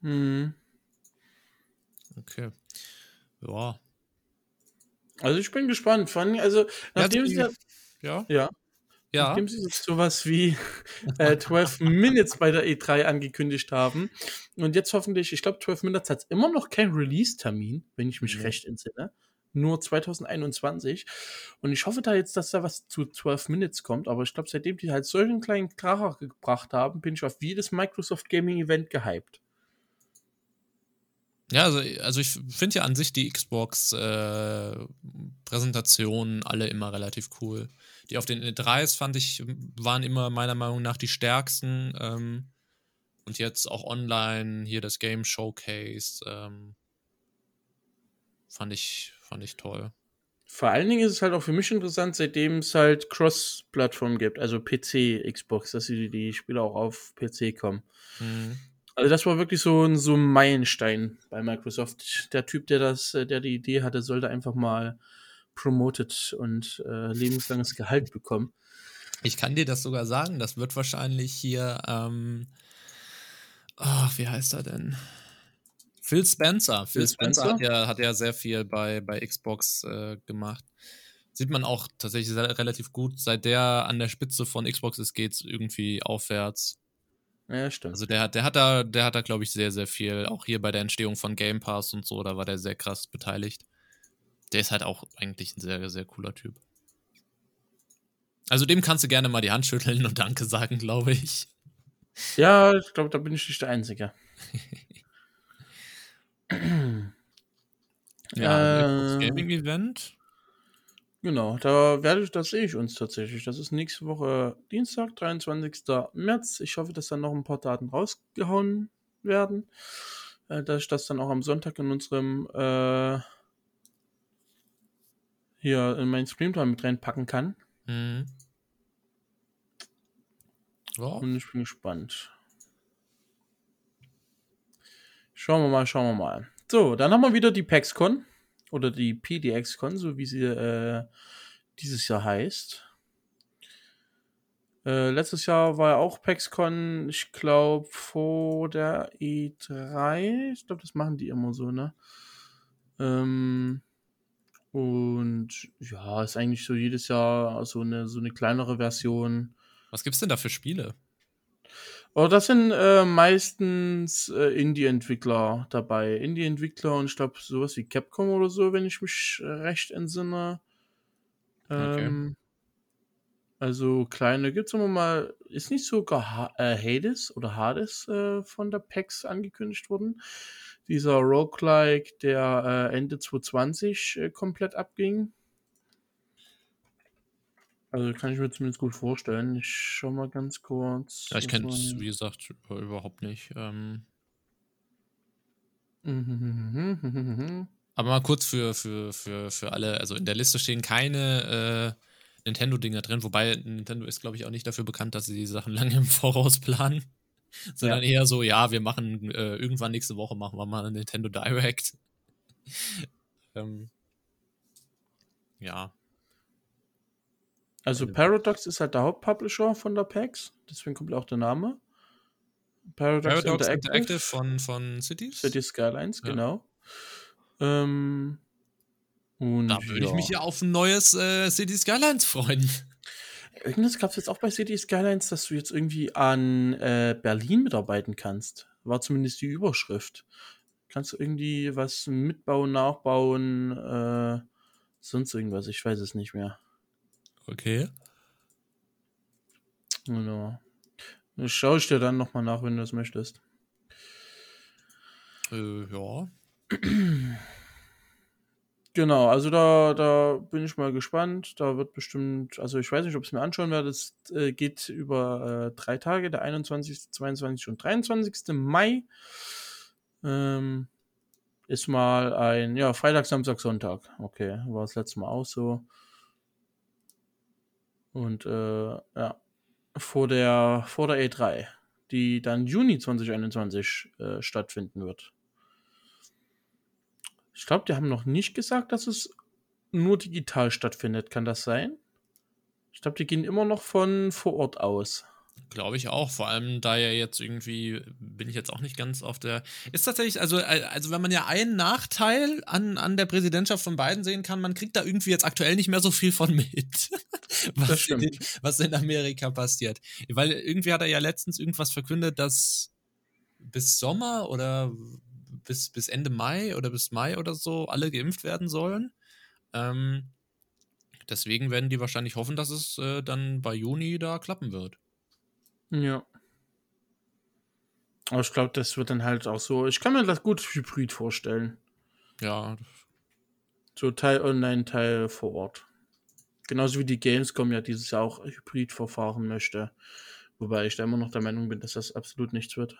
Mhm. Okay. Ja. Also ich bin gespannt. Vor allem, also, nachdem sie ja, Ja. ja, Ja. nachdem sie jetzt sowas wie äh, 12 Minutes bei der E3 angekündigt haben und jetzt hoffentlich, ich glaube 12 Minutes hat immer noch keinen Release-Termin, wenn ich mich Nee. recht entsinne. Nur 2021. Und ich hoffe da jetzt, dass da was zu 12 Minutes kommt. Aber ich glaube, seitdem die halt solchen kleinen Kracher gebracht haben, bin ich auf jedes Microsoft Gaming Event gehypt. Ja, also, also ich finde ja an sich die Xbox-Präsentationen alle immer relativ cool. Die auf den E3s fand ich, waren immer meiner Meinung nach die stärksten. Ähm, und jetzt auch online, hier das Game Showcase, ähm, fand, ich, fand ich toll. Vor allen Dingen ist es halt auch für mich interessant, seitdem es halt Cross-Plattform gibt, also PC, Xbox, dass die, die Spiele auch auf PC kommen. Mhm. Also das war wirklich so ein, so ein Meilenstein bei Microsoft. Der Typ, der das, äh, der die Idee hatte, sollte einfach mal promoted und äh, lebenslanges Gehalt bekommen. Ich kann dir das sogar sagen, das wird wahrscheinlich hier, ähm, ach, wie heißt er denn? Phil Spencer. Phil, Phil Spencer, Spencer? Hat, ja, hat ja sehr viel bei, bei Xbox äh, gemacht. Sieht man auch tatsächlich relativ gut. Seit der an der Spitze von Xbox ist, geht es irgendwie aufwärts. Ja, stimmt. Also der hat, der hat da, der hat da, glaube ich, sehr, sehr viel. Auch hier bei der Entstehung von Game Pass und so, da war der sehr krass beteiligt. Der ist halt auch eigentlich ein sehr, sehr cooler Typ. Also dem kannst du gerne mal die Hand schütteln und Danke sagen, glaube ich. ja, ich glaube, da bin ich nicht der Einzige. [LAUGHS] [CLEARS THROAT] Ja, Äh, Xbox Gaming Event. Genau, da werde ich, das sehe ich uns tatsächlich. Das ist nächste Woche Dienstag, 23. März. Ich hoffe, dass dann noch ein paar Daten rausgehauen werden. Äh, dass ich das dann auch am Sonntag in unserem äh, hier in meinen Streamtime mit reinpacken kann. Mhm. Ja, Und ich bin gespannt. Schauen wir mal, schauen wir mal. So, dann haben wir wieder die PAXCon oder die PDXCon, so wie sie äh, dieses Jahr heißt. Äh, letztes Jahr war ja auch PAXCon, ich glaube, vor der E3. Ich glaube, das machen die immer so, ne? Ähm, und ja, ist eigentlich so jedes Jahr so eine, so eine kleinere Version. was gibt's denn da für Spiele? Oh, das sind äh, meistens äh, Indie-Entwickler dabei. Indie-Entwickler und ich glaube sowas wie Capcom oder so, wenn ich mich recht entsinne. Ähm, Also kleine gibt's immer mal. Ist nicht sogar ha äh, Hades oder Hades äh, von der PAX angekündigt worden? Dieser Roguelike, der äh, Ende 2020 äh, komplett abging. Also kann ich mir zumindest gut vorstellen. Ich schau mal ganz kurz. Ja, ich kenne es, wie gesagt, überhaupt nicht. Ähm, Mhm. Aber mal kurz für, für, für, für alle, also in der Liste stehen keine äh, Nintendo-Dinger drin, wobei Nintendo ist, glaube ich, auch nicht dafür bekannt, dass sie die Sachen [LAUGHS] lange im Voraus planen. [LAUGHS] Sondern ja. eher so, ja, wir machen äh, irgendwann nächste Woche machen wir mal eine Nintendo Direct. [LAUGHS] ähm, ja. Also Paradox ist halt der Hauptpublisher von der PAX, deswegen kommt auch der Name. Paradox, Paradox Interactive, Interactive, von, von Cities? Cities Skylines, ja. genau. Ähm, und da würde ja. ich mich ja auf ein neues äh, City Skylines freuen. Irgendwas gab es jetzt auch bei City Skylines, dass du jetzt irgendwie an äh, Berlin mitarbeiten kannst. War zumindest die Überschrift. Kannst du irgendwie was mitbauen, nachbauen, äh, sonst irgendwas, ich weiß es nicht mehr. Okay. Genau. Das schaue ich dir dann nochmal nach, wenn du es möchtest. Äh, ja. Genau, also da, da bin ich mal gespannt. Da wird bestimmt, also ich weiß nicht, ob ich es mir anschauen werde. Es äh, geht über äh, drei Tage, der 21., 22. und 23. Mai. Ähm, ist mal ein, ja, Freitag, Samstag, Sonntag. Okay, war das letzte Mal auch so. Und äh, ja, vor der, vor der E3, die dann Juni 2021 äh, stattfinden wird. Ich glaube, die haben noch nicht gesagt, dass es nur digital stattfindet. Kann das sein? Ich glaube, die gehen immer noch von vor Ort aus. Glaube ich auch. Vor allem, da ja jetzt irgendwie, bin ich jetzt auch nicht ganz auf der. Ist tatsächlich, also, äh, also wenn man ja einen Nachteil an, an der Präsidentschaft von Biden sehen kann, man kriegt da irgendwie jetzt aktuell nicht mehr so viel von mit. [LAUGHS] was, in, was in Amerika passiert. Weil irgendwie hat er ja letztens irgendwas verkündet, dass bis Sommer oder bis, bis Ende Mai oder bis Mai oder so alle geimpft werden sollen. Ähm, deswegen werden die wahrscheinlich hoffen, dass es äh, dann bei Juni da klappen wird. Ja. Aber ich glaube, das wird dann halt auch so. Ich kann mir das gut hybrid vorstellen. Ja. So Teil online, Teil vor Ort. Genauso wie die Gamescom ja dieses Jahr auch hybrid verfahren möchte. Wobei ich da immer noch der Meinung bin, dass das absolut nichts wird.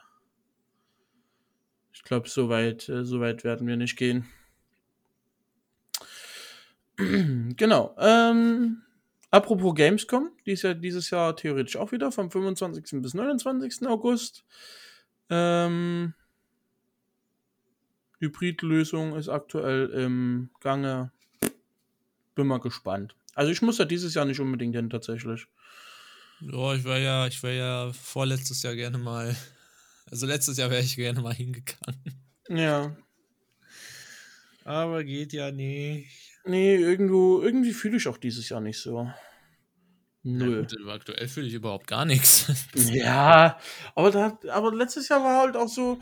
Ich glaube, so weit, äh, so weit werden wir nicht gehen. [CLEARS THROAT] genau. Ähm, apropos Gamescom, die ist ja dieses Jahr theoretisch auch wieder vom 25. bis 29. August. Ähm, Hybridlösung ist aktuell im Gange. Bin mal gespannt. Also ich muss ja dieses Jahr nicht unbedingt hin tatsächlich. Ja, ich war ja, ich war ja vorletztes Jahr gerne mal also letztes Jahr wäre ich gerne mal hingegangen. Ja. Aber geht ja nicht. Nee, irgendwo, irgendwie fühle ich auch dieses Jahr nicht so. Null. Ja, aktuell fühle ich überhaupt gar nichts. [LAUGHS] ja, aber, da, aber letztes Jahr war halt auch so,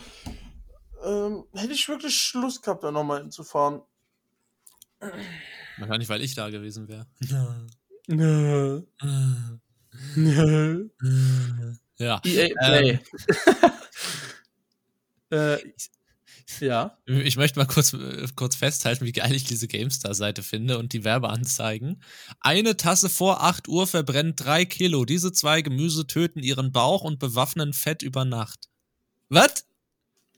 ähm, hätte ich wirklich Lust gehabt, da nochmal hinzufahren. Wahrscheinlich, weil ich da gewesen wäre. [LAUGHS] Nö. Nö. Ja. EA Play. Ähm, [LAUGHS] äh, ja. Ich möchte mal kurz, kurz festhalten, wie geil ich diese GameStar-Seite finde und die Werbeanzeigen. Eine Tasse vor 8 Uhr verbrennt 3 Kilo. Diese zwei Gemüse töten ihren Bauch und bewaffnen Fett über Nacht. Was?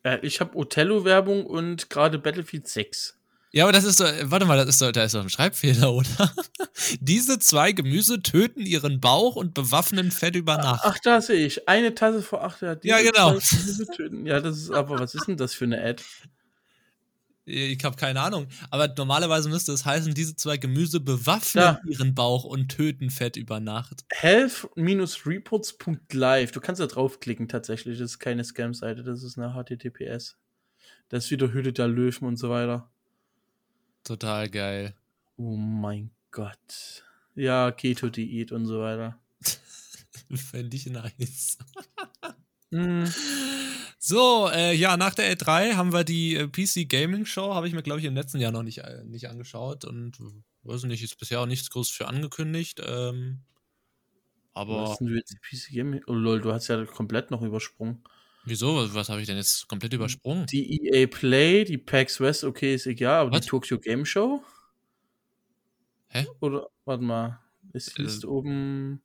Äh, ich habe Othello-Werbung und gerade Battlefield 6. Ja, aber das ist doch, warte mal, das ist doch, da ist doch ein Schreibfehler, [LAUGHS] oder? Diese zwei Gemüse töten ihren Bauch und bewaffnen Fett über Nacht. Ach, da sehe ich. Eine Tasse vor acht Jahren. Ja, genau. Ja, das ist, aber was ist denn das für eine Ad? Ich habe keine Ahnung. Aber normalerweise müsste es heißen, diese zwei Gemüse bewaffnen ja. ihren Bauch und töten Fett über Nacht. Health-reports.live. Du kannst da draufklicken tatsächlich. Das ist keine Scam-Seite, das ist eine HTTPS. Das ist wieder Hütte der Löwen und so weiter. Total geil. Oh mein Gott. Ja, Keto-Diät und so weiter. [LAUGHS] Fände ich nice. [LAUGHS] mm. So, äh, ja, nach der E3 haben wir die äh, PC Gaming Show, habe ich mir, glaube ich, im letzten Jahr noch nicht, äh, nicht angeschaut und weiß nicht, ist bisher auch nichts groß für angekündigt. Ähm, aber. Was denn du jetzt die PC Gaming? Oh lol, du hast ja komplett noch übersprungen. Wieso? Was, was habe ich denn jetzt komplett übersprungen? Die EA Play, die PAX West, okay, ist egal, aber was? die Tokyo Game Show? Hä? Oder, warte mal, ist, ist äh, oben.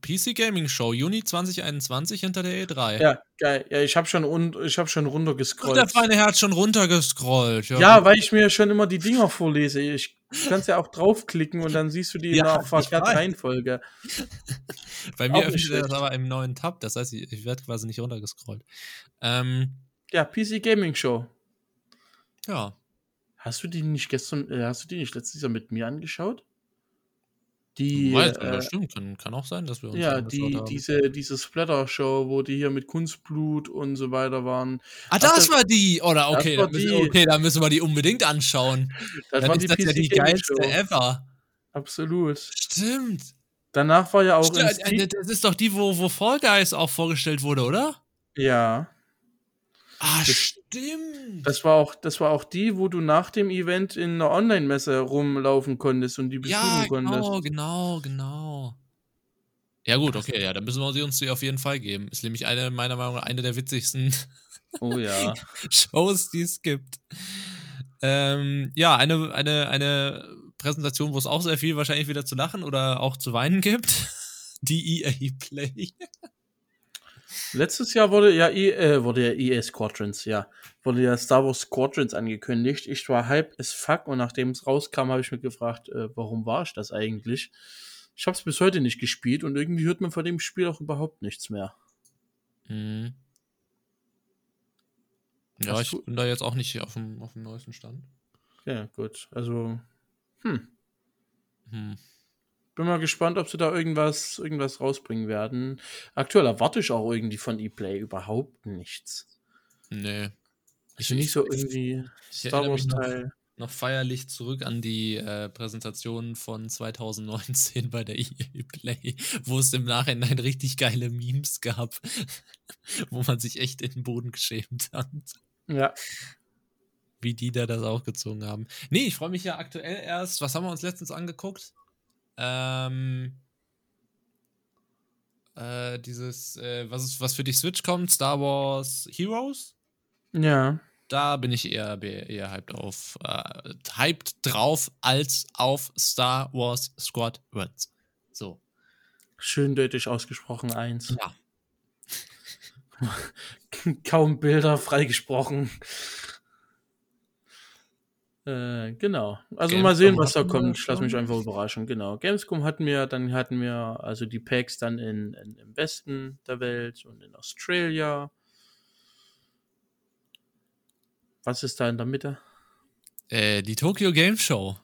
PC Gaming Show, Juni 2021 hinter der E3. Ja, geil. Ja, ich habe schon, hab schon runtergescrollt. Und der feine Herr hat schon runtergescrollt. Ja, ja weil ich mir schon immer die Dinger vorlese. Ich kann ja auch draufklicken und dann siehst du die [LAUGHS] ja, nach verkehrter Reihenfolge. [LAUGHS] Bei mir öffnet er das aber im neuen Tab, das heißt, ich, ich werde quasi nicht runtergescrollt. Ähm, ja, PC Gaming Show. Ja. Hast du die nicht gestern, äh, hast du die nicht letztes Jahr mit mir angeschaut? Die, Weiß, äh, stimmt, kann, kann, auch sein, dass wir uns Ja, die, diese, diese Splatter-Show, wo die hier mit Kunstblut und so weiter waren. Ah, das, das war die! Oder okay, da müssen, okay, müssen wir die unbedingt anschauen. [LAUGHS] Das Dann war ist die das ja die geilste Show. ever. Absolut. Stimmt. Danach war ja auch. Stimmt, äh, das ist doch die, wo, wo Fall Guys auch vorgestellt wurde, oder? Ja. Ah, das, stimmt. Das war, auch, das war auch die, wo du nach dem Event in einer Online-Messe rumlaufen konntest und die besuchen ja, genau, konntest. Ja, genau, genau. Ja, gut, okay, ja, dann müssen wir sie uns die auf jeden Fall geben. Ist nämlich eine, meiner Meinung nach, eine der witzigsten [LAUGHS] oh, ja. Shows, die es gibt. Ähm, ja, eine, eine, eine Präsentation, wo es auch sehr viel wahrscheinlich wieder zu lachen oder auch zu weinen gibt. [LAUGHS] Die EA Play. Letztes Jahr wurde ja, äh, wurde ja EA Squadrons, ja, wurde ja Star Wars Squadrons angekündigt. Ich war hype as fuck und nachdem es rauskam, habe ich mich gefragt, äh, warum war ich das eigentlich? Ich habe es bis heute nicht gespielt und irgendwie hört man von dem Spiel auch überhaupt nichts mehr. Mhm. Ja, Hast ich du? bin da jetzt auch nicht auf dem, auf dem neuesten Stand. Ja, gut. Also, hm. Hm. Bin mal gespannt, ob sie da irgendwas, irgendwas rausbringen werden. Aktuell erwarte ich auch irgendwie von E-Play überhaupt nichts. Nee. Ich, nicht so irgendwie Star Wars Teil. Noch, noch, feierlich zurück an die äh, Präsentation von 2019 bei der [LAUGHS] EA Play, wo es im Nachhinein richtig geile Memes gab, [LAUGHS] wo man sich echt in den Boden geschämt hat. Ja. Wie die da das auch gezogen haben. Nee, ich freue mich ja aktuell erst. Was haben wir uns letztens angeguckt? Ähm, äh, dieses, äh, was, ist, was für die Switch kommt, Star Wars Heroes. Ja. Da bin ich eher, eher hyped auf, äh, hyped drauf als auf Star Wars Squad Words. So. Schön deutlich ausgesprochen, eins. Ja. [LAUGHS] Kaum Bilder freigesprochen. Äh, genau. Also Gamescom mal sehen, was da kommt. Ich lasse mich einfach überraschen. Genau. Gamescom hatten wir, dann hatten wir also die Packs dann in, in, im Westen der Welt und in Australia. Was ist da in der Mitte? Äh, die Tokyo Game Show.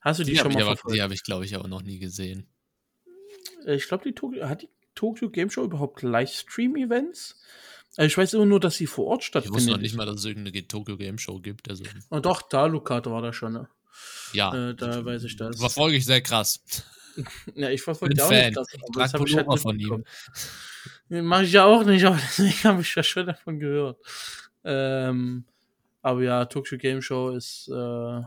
Hast du die, die schon mal aber, Die habe ich, glaube ich, aber noch nie gesehen. Äh, ich glaube, die Tokyo, hat die Tokyo Game Show überhaupt Livestream-Events? Ich weiß immer nur, dass sie vor Ort stattfindet. Ich wusste noch nicht mal, dass es irgendeine Tokyo Game Show gibt. Also. Oh, doch, da Lukat war da schon. Ne? Ja. Äh, da weiß ich das. Verfolge ich sehr krass. [LAUGHS] ja, ich verfolge auch Fan. nicht krass. Aber das habe ich halt von ihm. Mache ich ja auch nicht, aber [LAUGHS] deswegen habe ich ja schon davon gehört. Ähm, aber ja, Tokyo Game Show ist, äh,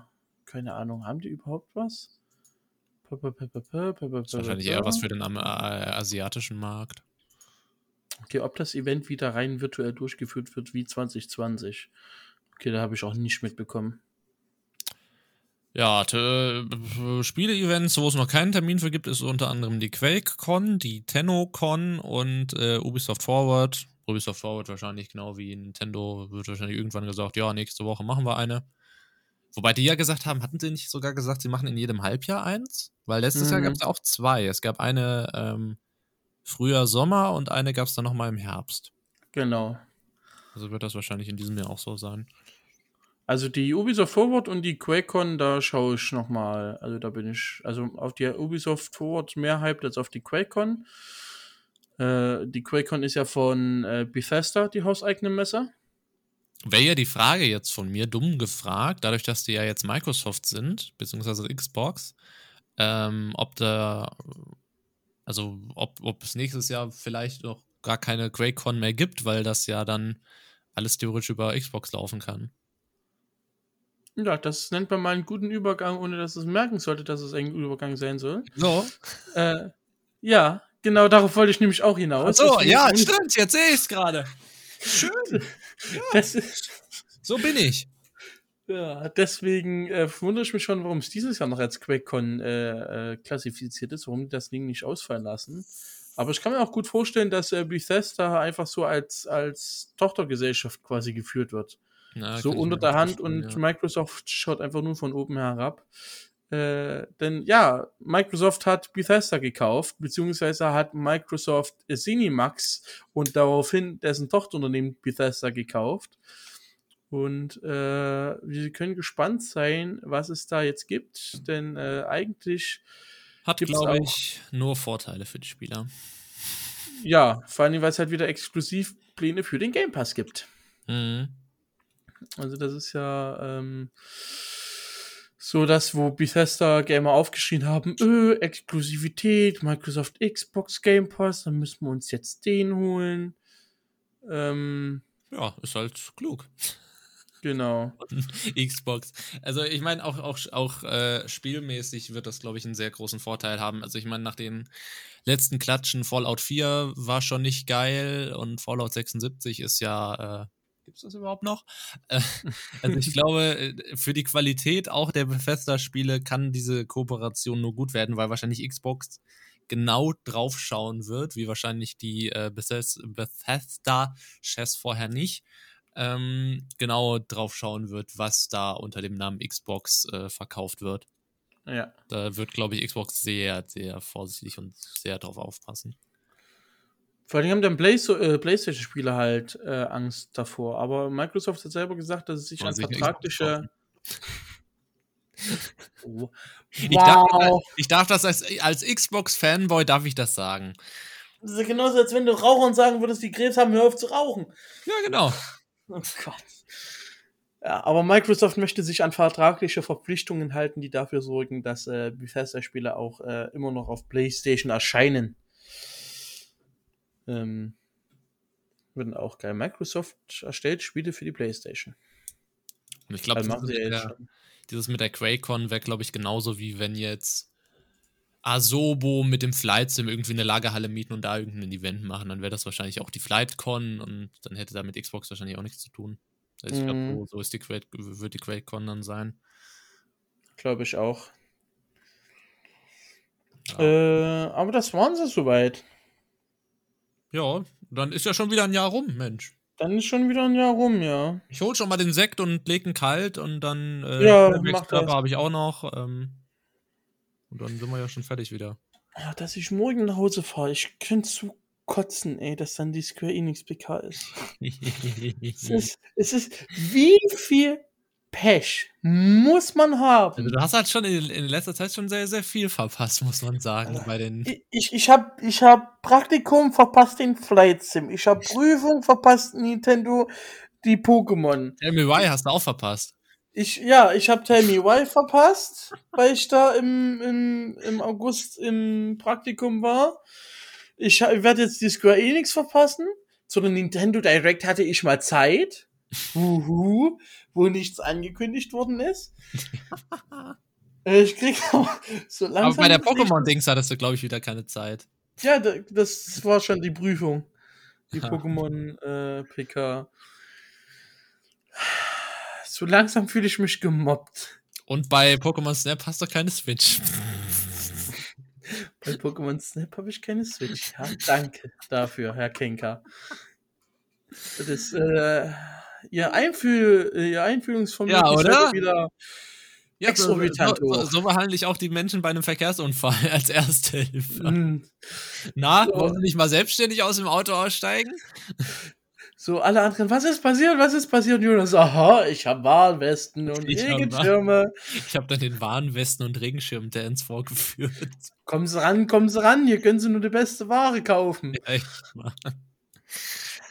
keine Ahnung, haben die überhaupt was? Wahrscheinlich eher was für den äh, asiatischen Markt. Okay, ob das Event wieder rein virtuell durchgeführt wird wie 2020. Okay, da habe ich auch nicht mitbekommen. Ja, äh, Spiele-Events, wo es noch keinen Termin für gibt, ist unter anderem die QuakeCon, die TennoCon und äh, Ubisoft Forward. Ubisoft Forward wahrscheinlich genau wie Nintendo wird wahrscheinlich irgendwann gesagt, ja, nächste Woche machen wir eine. Wobei die ja gesagt haben, hatten sie nicht sogar gesagt, sie machen in jedem Halbjahr eins? Weil letztes mhm. Jahr gab es auch zwei. Es gab eine ähm, Frühjahr, Sommer und eine gab es dann nochmal im Herbst. Genau. Also wird das wahrscheinlich in diesem Jahr auch so sein. Also die Ubisoft Forward und die QuakeCon, da schaue ich nochmal. Also da bin ich, also auf die Ubisoft Forward mehr hyped als auf die QuakeCon. Äh, die QuakeCon ist ja von äh, Bethesda, die hauseigene Messe. Wäre ja die Frage jetzt von mir dumm gefragt, dadurch, dass die ja jetzt Microsoft sind, beziehungsweise Xbox, ähm, ob da also ob, ob es nächstes Jahr vielleicht noch gar keine QuakeCon mehr gibt, weil das ja dann alles theoretisch über Xbox laufen kann. Ja, das nennt man mal einen guten Übergang, ohne dass es merken sollte, dass es ein Übergang sein soll. So. Äh, ja, genau darauf wollte ich nämlich auch hinaus. So, ja, stimmt, jetzt sehe ich es gerade. Schön. Ja. [LAUGHS] Das ist so bin ich. Ja, deswegen äh, wundere ich mich schon, warum es dieses Jahr noch als QuakeCon äh, äh, klassifiziert ist, warum die das Ding nicht ausfallen lassen. Aber ich kann mir auch gut vorstellen, dass äh, Bethesda einfach so als, als Tochtergesellschaft quasi geführt wird. Na, so unter der Hand und ja. Microsoft schaut einfach nur von oben herab. Äh, denn ja, Microsoft hat Bethesda gekauft, beziehungsweise hat Microsoft Cinemax und daraufhin dessen Tochterunternehmen Bethesda gekauft. Und äh, wir können gespannt sein, was es da jetzt gibt, denn äh, eigentlich, Hat, glaube ich, nur Vorteile für die Spieler. ja, vor allem, weil es halt wieder Exklusivpläne für den Game Pass gibt. Mhm. Also das ist ja ähm, so das, wo Bethesda Gamer aufgeschrien haben, öh, Exklusivität, Microsoft Xbox Game Pass, dann müssen wir uns jetzt den holen. Ähm, Ja, ist halt klug. Genau. [LAUGHS] Xbox. Also ich meine, auch, auch, auch äh, spielmäßig wird das, glaube ich, einen sehr großen Vorteil haben. Also ich meine, nach den letzten Klatschen, Fallout 4 war schon nicht geil und Fallout 76 ist ja. Äh, Gibt es das überhaupt noch? Äh, [LAUGHS] also ich glaube, äh, für die Qualität auch der Bethesda-Spiele kann diese Kooperation nur gut werden, weil wahrscheinlich Xbox genau drauf schauen wird, wie wahrscheinlich die äh, Bethes- Bethesda-Chefs vorher nicht ähm, genau drauf schauen wird, was da unter dem Namen Xbox äh, verkauft wird. Ja. Da wird, glaube ich, Xbox sehr, sehr vorsichtig und sehr drauf aufpassen. Vor allem haben dann Play äh, PlayStation-Spieler halt äh, Angst davor. Aber Microsoft hat selber gesagt, dass es sich an vertragliche. [LAUGHS] [LAUGHS] Oh. Ich, darf, ich darf das als, als Xbox-Fanboy, darf ich das sagen. Das ist ja genauso, als wenn du Rauchern sagen würdest, die Krebs haben, hör auf zu rauchen. Ja, genau. Oh Gott. Ja, aber Microsoft möchte sich an vertragliche Verpflichtungen halten, die dafür sorgen, dass äh, Bethesda-Spiele auch äh, immer noch auf PlayStation erscheinen. Ähm, würden auch geil. Microsoft erstellt Spiele für die PlayStation. Und ich glaube, Also dieses, ja dieses mit der QuakeCon wäre, glaube ich, genauso wie wenn jetzt Asobo mit dem Flight Sim irgendwie eine Lagerhalle mieten und da irgendein Event machen, dann wäre das wahrscheinlich auch die FlightCon und dann hätte da mit Xbox wahrscheinlich auch nichts zu tun. Also ich glaube, Mhm. so, so ist die Quake, wird die QuakeCon dann sein. Glaube ich auch. Ja. Äh, aber das waren sie soweit. Ja, dann ist ja schon wieder ein Jahr rum, Mensch. Dann ist schon wieder ein Jahr rum, ja. Ich hol schon mal den Sekt und leg ihn kalt und dann äh, Ja, habe ich auch noch. Ähm, und dann sind wir ja schon fertig wieder. Ah, Dass ich morgen nach Hause fahre, ich könnte zu kotzen, ey, dass dann die Square Enix PK ist. Es [LAUGHS] ist, es ist, wie viel Pech muss man haben? Also du hast halt schon in, in letzter Zeit schon sehr, sehr viel verpasst, muss man sagen, bei den. Ich, ich, habe ich hab Praktikum verpasst den Flight Sim. Ich habe Prüfung verpasst Nintendo die Pokémon. Tell me why hast du auch verpasst. Ich, ja, ich habe Tell Me Why verpasst, weil ich da im, im, im August im Praktikum war. Ich, werde jetzt die Square Enix verpassen. Zu der Nintendo Direct hatte ich mal Zeit. Huhu, wo nichts angekündigt worden ist. [LAUGHS] Äh, ich krieg auch so langsam. Aber bei der Pokémon-Dings hattest du, glaube ich, wieder keine Zeit. Ja, da- das war schon die Prüfung. Die Ja. Pokémon äh, PK. So langsam fühle ich mich gemobbt. Und bei Pokémon Snap hast du keine Switch. Bei Pokémon Snap habe ich keine Switch. Ja, danke dafür, Herr Kenker. Das, äh, ihr, Einfühl, ihr Einfühlungsvermögen Ja, ist oder? wieder. Ja, so, so, Exorbitant so, hoch. so behandle ich auch die Menschen bei einem Verkehrsunfall [LAUGHS] als Erste Hilfe. Hm, Na, So. wollen Sie nicht mal selbstständig aus dem Auto aussteigen? So, alle anderen, was ist passiert? Was ist passiert? Und Jonas, aha, ich habe Warnwesten und Ich hab Regenschirme. [LAUGHS] Ich habe dann den Warnwesten und Regenschirm-Dance vorgeführt. Kommen Sie ran, kommen Sie ran, hier können Sie nur die beste Ware kaufen. Echt mal.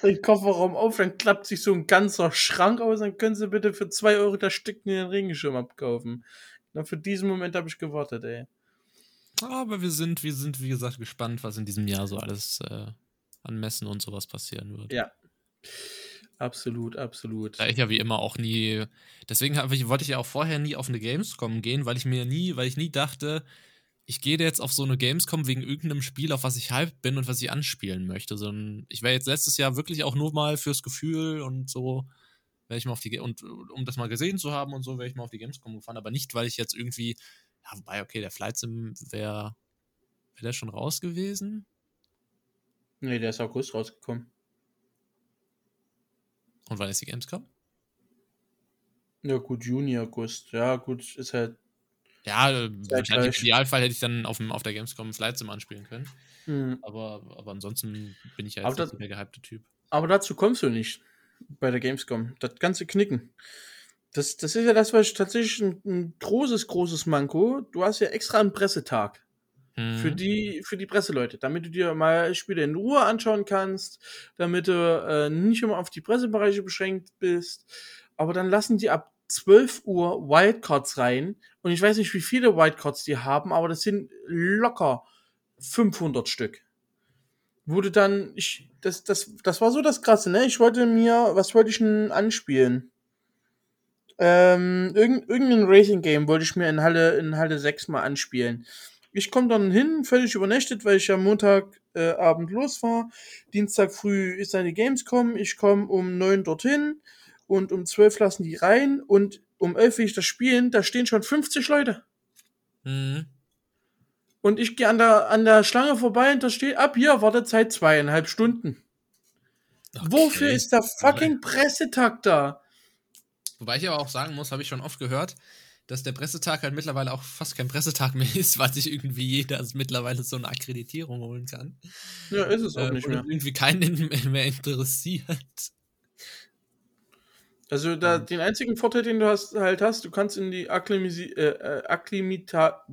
Den Kofferraum auf, dann klappt sich so ein ganzer Schrank aus, dann können Sie bitte für 2 Euro das Stück in den Regenschirm abkaufen. Na, für diesen Moment habe ich gewartet, ey. Aber wir sind, wir sind, wie gesagt, gespannt, was in diesem Jahr so alles äh, an Messen und sowas passieren wird. Ja. Absolut, absolut. Da ich ja wie immer auch nie. Deswegen ich, wollte ich ja auch vorher nie auf eine Gamescom gehen, weil ich mir nie, weil ich nie dachte, ich gehe jetzt auf so eine Gamescom wegen irgendeinem Spiel, auf was ich hyped bin und was ich anspielen möchte. Sondern ich wäre jetzt letztes Jahr wirklich auch nur mal fürs Gefühl und so wäre ich mal auf die und um das mal gesehen zu haben und so, wäre ich mal auf die Gamescom gefahren, aber nicht, weil ich jetzt irgendwie, ja, wobei, okay, der Flight Sim wäre, wäre der schon raus gewesen? Nee, der ist August rausgekommen. Und wann ist die Gamescom? Ja, gut, Juni, August. Ja, gut, ist halt. Ja, äh, wahrscheinlich im Idealfall hätte ich dann auf, dem, auf der Gamescom Flight Sim anspielen können. Mhm. Aber, aber ansonsten bin ich ja jetzt nicht der gehypte Typ. Aber dazu kommst du nicht bei der Gamescom. Das ganze Knicken. Das, das ist ja das, was tatsächlich ein, ein großes, großes Manko. Du hast ja extra einen Pressetag. Mhm. Für, die, für die Presseleute, damit du dir mal Spiele in Ruhe anschauen kannst, damit du äh, nicht immer auf die Pressebereiche beschränkt bist. Aber dann lassen die ab 12 Uhr Wildcards rein. Und ich weiß nicht, wie viele Wildcards die haben, aber das sind locker 500 Stück. Wurde dann, ich, das, das, das war so das Krasse, ne? Ich wollte mir, was wollte ich denn anspielen? Ähm, irgend, irgendein Racing Game wollte ich mir in Halle, in Halle 6 mal anspielen. Ich komme dann hin, völlig übernächtet, weil ich ja Montagabend äh, Abend los war. Dienstag früh ist eine Gamescom. Ich komme um 9 dorthin und um 12 lassen die rein und um 11 will ich das spielen. Da stehen schon 50 Leute. Mhm. Und ich gehe an der, an der Schlange vorbei und da steht ab hier Wartezeit zweieinhalb Stunden. Okay. Wofür ist der fucking Pressetag da? Wobei ich aber auch sagen muss, habe ich schon oft gehört, dass der Pressetag halt mittlerweile auch fast kein Pressetag mehr ist, weil sich irgendwie jeder mittlerweile so eine Akkreditierung holen kann. Ja, ist es auch äh, nicht mehr. irgendwie keinen mehr interessiert. Also da, den einzigen Vorteil, den du hast, halt hast, du kannst in die Akklimisi äh, äh Akklimita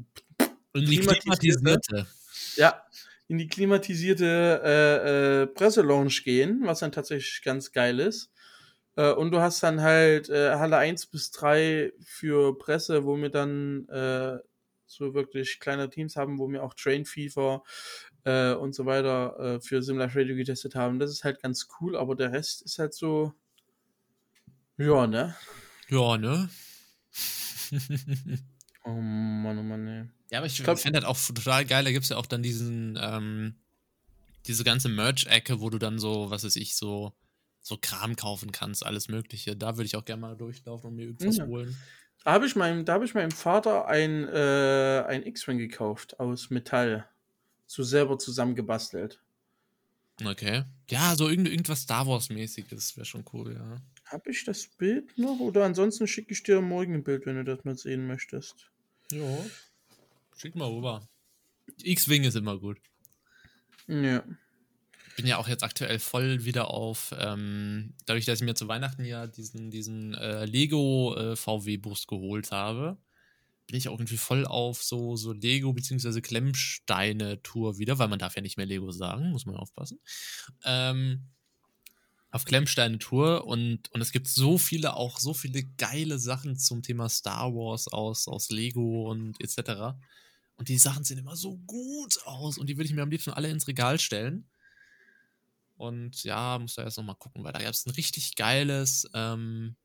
in die klimatisierte. Ja, in die klimatisierte äh, äh, Presselounge gehen, was dann tatsächlich ganz geil ist. Äh, und du hast dann halt äh, Halle 1 bis 3 für Presse, wo wir dann äh, so wirklich kleine Teams haben, wo wir auch Train FIFA äh, und so weiter äh, für Simlife Radio getestet haben. Das ist halt ganz cool, aber der Rest ist halt so. Ja, ne? Ja, ne? [LAUGHS] oh Mann, oh Mann, ne. Ja, aber ich, ich finde das auch total geil. Da gibt es ja auch dann diesen, ähm, diese ganze Merch-Ecke, wo du dann so, was weiß ich, so, so Kram kaufen kannst, alles Mögliche. Da würde ich auch gerne mal durchlaufen und mir irgendwas ja. holen. Da habe ich, meinem, hab ich meinem Vater ein, äh, ein X-Wing gekauft aus Metall. So selber zusammengebastelt. Okay. Ja, so irgend, irgendwas Star Wars-mäßiges wäre schon cool, ja. Habe ich das Bild noch? Oder ansonsten schicke ich dir morgen ein Bild, wenn du das mal sehen möchtest. Ja. Schick mal rüber. X-Wing ist immer gut. Ja. Bin ja auch jetzt aktuell voll wieder auf, ähm, dadurch, dass ich mir zu Weihnachten ja diesen, diesen äh, Lego äh, geholt habe, bin ich auch irgendwie voll auf so, so Lego- bzw. Klemmsteine-Tour wieder, weil man darf ja nicht mehr Lego sagen, muss man aufpassen. Ähm, auf Klemmsteine-Tour und, und es gibt so viele, auch so viele geile Sachen zum Thema Star Wars aus, aus Lego und etc. Und die Sachen sehen immer so gut aus und die würde ich mir am liebsten alle ins Regal stellen. Und ja, muss da jetzt nochmal gucken, weil da gab es ein richtig geiles. Ähm,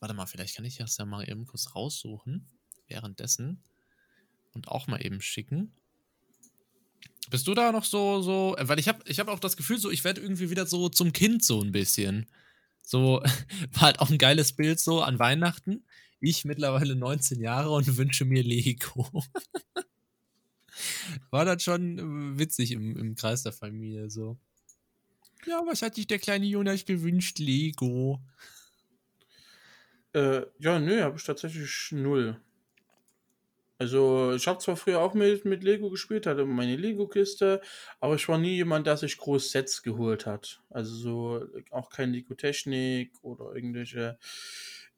warte mal, vielleicht kann ich das ja mal eben kurz raussuchen. Währenddessen. Und auch mal eben schicken. Bist du da noch so, so, äh, weil ich habe ich hab auch das Gefühl, so, ich werde irgendwie wieder so zum Kind so ein bisschen. So, [LAUGHS] war halt auch ein geiles Bild so an Weihnachten. Ich mittlerweile 19 Jahre und wünsche mir Lego. [LAUGHS] war das schon äh, witzig im, im Kreis der Familie so. Ja, was hat sich der kleine Jonas gewünscht? Lego. Äh, ja, nö, habe ich tatsächlich null. Also, ich habe zwar früher auch mit, mit Lego gespielt, hatte meine Lego-Kiste, aber ich war nie jemand, der sich groß Sets geholt hat. Also so auch kein Lego-Technik oder irgendwelche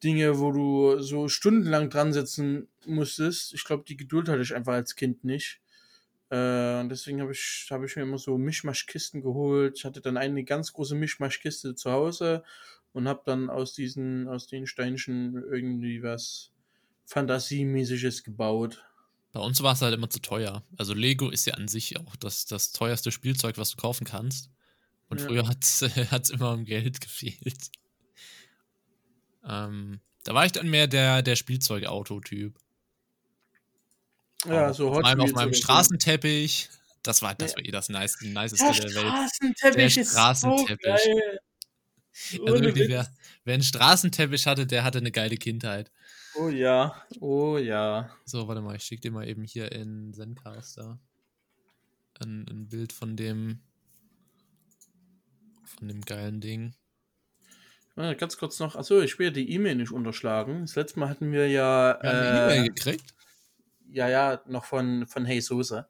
Dinge, wo du so stundenlang dran sitzen musstest. Ich glaube, die Geduld hatte ich einfach als Kind nicht. Äh, und deswegen habe ich, hab ich mir immer so Mischmaschkisten geholt. Ich hatte dann eine ganz große Mischmaschkiste zu Hause und habe dann aus diesen, aus den Steinchen irgendwie was Fantasiemäßiges gebaut. Bei uns war es halt immer zu teuer. Also Lego ist ja an sich auch das, das teuerste Spielzeug, was du kaufen kannst. Und ja. früher hat es [LAUGHS] immer um Geld [LAUGHS] gefehlt. Ähm, da war ich dann mehr der, der Spielzeugauto-Typ. Ja, so Hot auf meinem Straßenteppich. Das war, das war eh das nice, niceste der, der Welt. Straßenteppich der Straßenteppich. Ist so geil. Also wirklich, wer, wer einen Straßenteppich hatte, der hatte eine geile Kindheit. Oh ja, oh ja. So, warte mal, ich schicke dir mal eben hier in Zencaster ein, ein Bild von dem von dem geilen Ding. Ja, ganz kurz noch, achso, ich will die E-Mail nicht unterschlagen. Das letzte Mal hatten wir ja. Wir äh, E-Mail gekriegt? Ja, ja, noch von, von Hey Soße.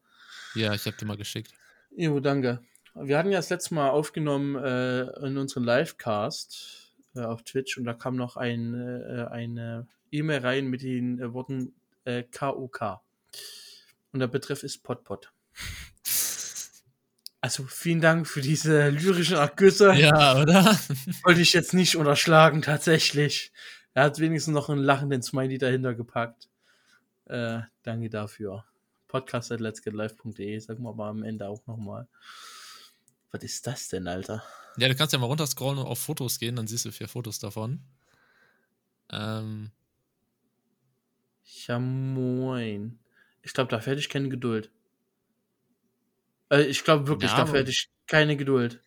Ja, ich habe dir mal geschickt. Jo, danke. Wir hatten ja das letzte Mal aufgenommen äh, in unserem Livecast äh, auf Twitch und da kam noch ein, äh, eine E-Mail rein mit den äh, Worten KOK. Äh, und der Betreff ist Potpot. [LAUGHS] Also vielen Dank für diese lyrischen Ergüsse. Ja, oder? [LAUGHS] Wollte ich jetzt nicht unterschlagen, tatsächlich. Er hat wenigstens noch einen lachenden Smiley dahinter gepackt. Äh, danke dafür. Podcast at letsgetlive.de, sagen wir mal am Ende auch nochmal. Was ist das denn, Alter? Ja, du kannst ja mal runterscrollen und auf Fotos gehen, dann siehst du vier Fotos davon. Ähm. Ja, moin. Ich glaube, dafür hätte ich keine Geduld. Äh, ich glaube wirklich, ja, dafür hätte ich keine Geduld.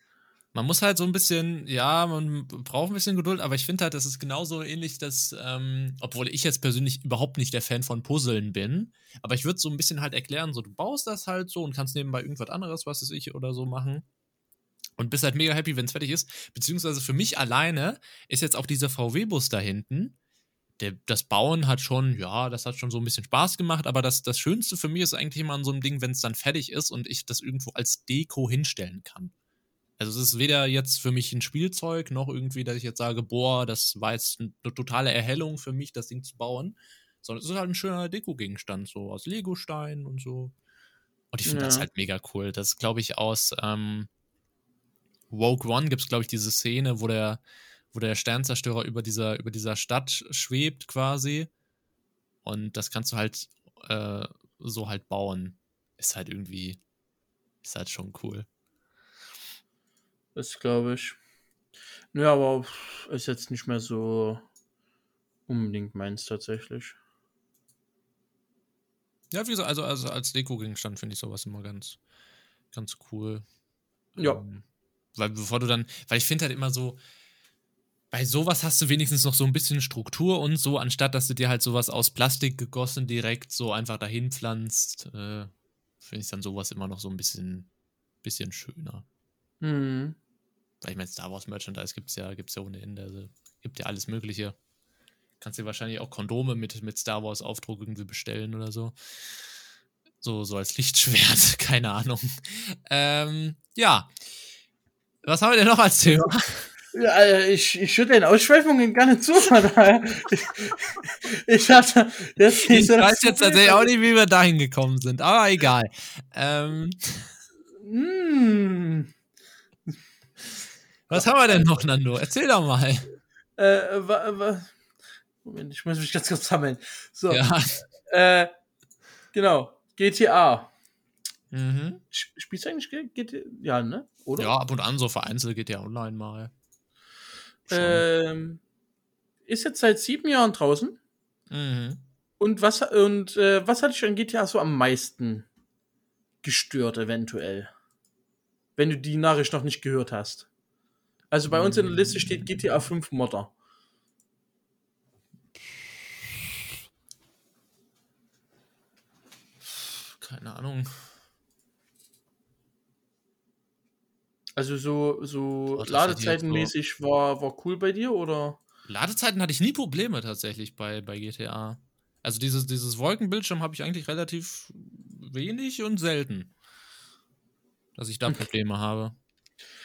Man muss halt so ein bisschen, ja, man braucht ein bisschen Geduld, aber ich finde halt, das ist genauso ähnlich, dass, ähm, obwohl ich jetzt persönlich überhaupt nicht der Fan von Puzzeln bin, aber ich würde so ein bisschen halt erklären, so du baust das halt so und kannst nebenbei irgendwas anderes, was weiß ich, oder so machen. Und bist halt mega happy, wenn es fertig ist. Beziehungsweise für mich alleine ist jetzt auch dieser VW-Bus da hinten der, das Bauen hat schon, ja, das hat schon so ein bisschen Spaß gemacht, aber das, das Schönste für mich ist eigentlich immer an so einem Ding, wenn es dann fertig ist und ich das irgendwo als Deko hinstellen kann. Also es ist weder jetzt für mich ein Spielzeug, noch irgendwie, dass ich jetzt sage, boah, das war jetzt eine totale Erhellung für mich, das Ding zu bauen, sondern es ist halt ein schöner Deko-Gegenstand, so aus Legostein und so. Und ich finde ja. das halt mega cool. Das ist, glaube ich, aus ähm, Woke One gibt es, glaube ich, diese Szene, wo der wo der Sternzerstörer über dieser, über dieser Stadt schwebt quasi. Und das kannst du halt äh, so halt bauen. Ist halt irgendwie, ist halt schon cool. Das glaube ich. Ja, aber ist jetzt nicht mehr so unbedingt meins tatsächlich. Ja, wie gesagt, also, also als Deko-Gegenstand finde ich sowas immer ganz, ganz cool. Ja. Ähm, weil bevor du dann, weil ich finde halt immer so, bei sowas hast du wenigstens noch so ein bisschen Struktur und so, anstatt dass du dir halt sowas aus Plastik gegossen direkt so einfach dahin pflanzt, äh, finde ich dann sowas immer noch so ein bisschen, bisschen schöner. Mhm. Weil ich meine, Star Wars Merchandise gibt es ja, gibt's ja ohne Ende. Also gibt ja alles Mögliche. Kannst dir wahrscheinlich auch Kondome mit, mit Star Wars Aufdruck irgendwie bestellen oder so. So, so als Lichtschwert, [LAUGHS] keine Ahnung. Ähm, ja. Was haben wir denn noch als Thema? Ja, äh, ich, ich schütte den Ausschweifungen gerne zu, [LAUGHS] ich, ich hatte Ich weiß jetzt tatsächlich auch nicht, wie wir dahin gekommen sind, aber egal. Ähm, mm. Was haben wir denn noch, Nando? Erzähl doch mal. Äh, wa, wa, Moment, ich muss mich ganz kurz sammeln. So. Ja. Äh, genau. GTA. Mhm. Spielst du eigentlich GTA? Ja, ne? Oder? Ja, ab und an so vereinzelt GTA Online mal. Ähm, ist jetzt seit sieben Jahren draußen. Mhm. Und was und äh, was hat dich an GTA so am meisten gestört, eventuell? Wenn du die Nachricht noch nicht gehört hast. Also bei uns in der Liste steht GTA 5 Modder. Keine Ahnung. Also so, so Ladezeitenmäßig war, war cool bei dir, oder? Ladezeiten hatte ich nie Probleme tatsächlich bei, bei GTA. Also dieses, dieses Wolkenbildschirm habe ich eigentlich relativ wenig und selten. Dass ich da [LAUGHS] Probleme habe.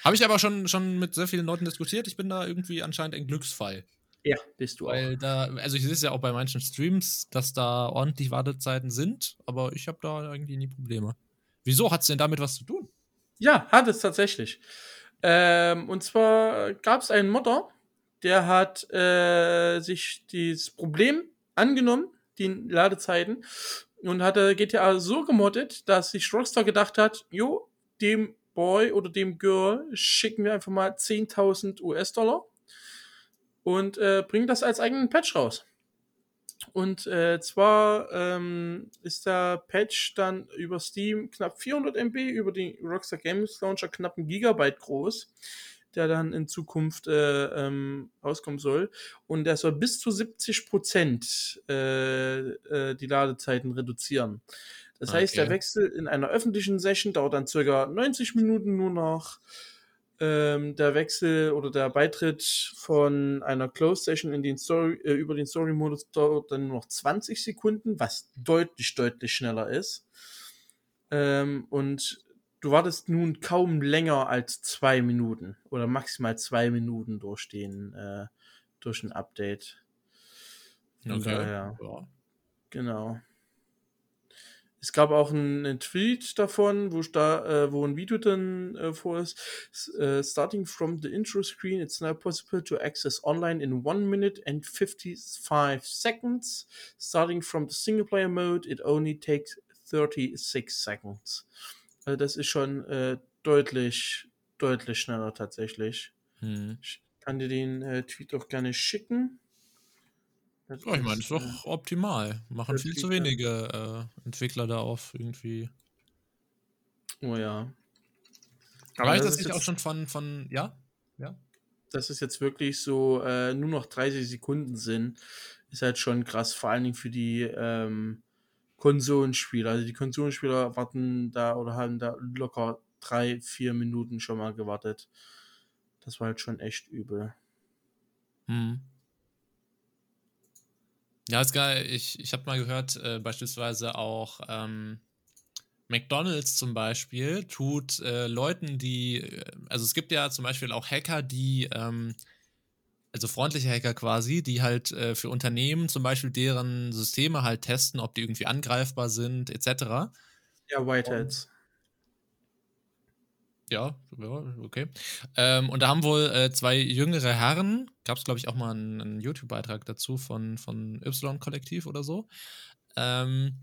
Habe ich aber schon, schon mit sehr vielen Leuten diskutiert. Ich bin da irgendwie anscheinend ein Glücksfall. Ja, bist du Weil auch. Da, also ich sehe es ja auch bei manchen Streams, dass da ordentlich Wartezeiten sind, aber ich habe da irgendwie nie Probleme. Wieso hat es denn damit was zu tun? Ja, hat es tatsächlich. Ähm, und zwar gab es einen Modder, der hat äh, sich dieses Problem angenommen, die Ladezeiten, und hat GTA so gemoddet, dass sich Rockstar gedacht hat, jo, dem Boy oder dem Girl schicken wir einfach mal 10.000 US-Dollar und äh, bringen das als eigenen Patch raus. Und äh, zwar ähm, ist der Patch dann über Steam knapp 400 MB, über die Rockstar Games Launcher knapp ein Gigabyte groß. der dann in Zukunft äh, ähm, rauskommen soll. Und der soll bis zu 70 Prozent äh, äh, die Ladezeiten reduzieren. Das okay. heißt, der Wechsel in einer öffentlichen Session dauert dann circa 90 Minuten nur noch. Ähm, der Wechsel oder der Beitritt von einer Closed Session in den Story, äh, über den Story-Modus dauert dann nur noch 20 Sekunden, was deutlich, deutlich schneller ist. Ähm, und du wartest nun kaum länger als zwei Minuten oder maximal zwei Minuten durch den äh, durch ein Update. Okay. Daher, ja. Genau. Es gab auch einen, Tweet davon, wo, da, äh, wo ein Video dann äh, vor ist. Uh, starting from the intro screen, it's now possible to access online in 1 minute and 55 seconds. Starting from the single player mode, it only takes 36 seconds. Also das ist schon äh, deutlich, deutlich schneller tatsächlich. Hm. Ich kann dir den äh, Tweet auch gerne schicken. Ja, ich meine, ist doch äh, optimal. Machen viel zu wenige äh, Entwickler da auf irgendwie. Oh ja. Aber Reicht das, das nicht auch schon von, von, ja? Ja. Dass es jetzt wirklich so äh, nur noch 30 Sekunden sind, ist halt schon krass, vor allen Dingen für die ähm, Konsolenspieler. Also die Konsolenspieler warten da oder haben da locker drei, vier Minuten schon mal gewartet. Das war halt schon echt übel. Hm. Ja, ist geil. Ich, ich habe mal gehört, äh, beispielsweise auch ähm, McDonalds zum Beispiel tut äh, Leuten, die, äh, also es gibt ja zum Beispiel auch Hacker, die, ähm, also freundliche Hacker quasi, die halt äh, für Unternehmen zum Beispiel deren Systeme halt testen, ob die irgendwie angreifbar sind, etc. Ja, Whiteheads. Ja, ja, okay. Ähm, und da haben wohl äh, zwei jüngere Herren, gab es glaube ich auch mal einen, einen YouTube-Beitrag dazu von, von Y-Kollektiv oder so, ähm,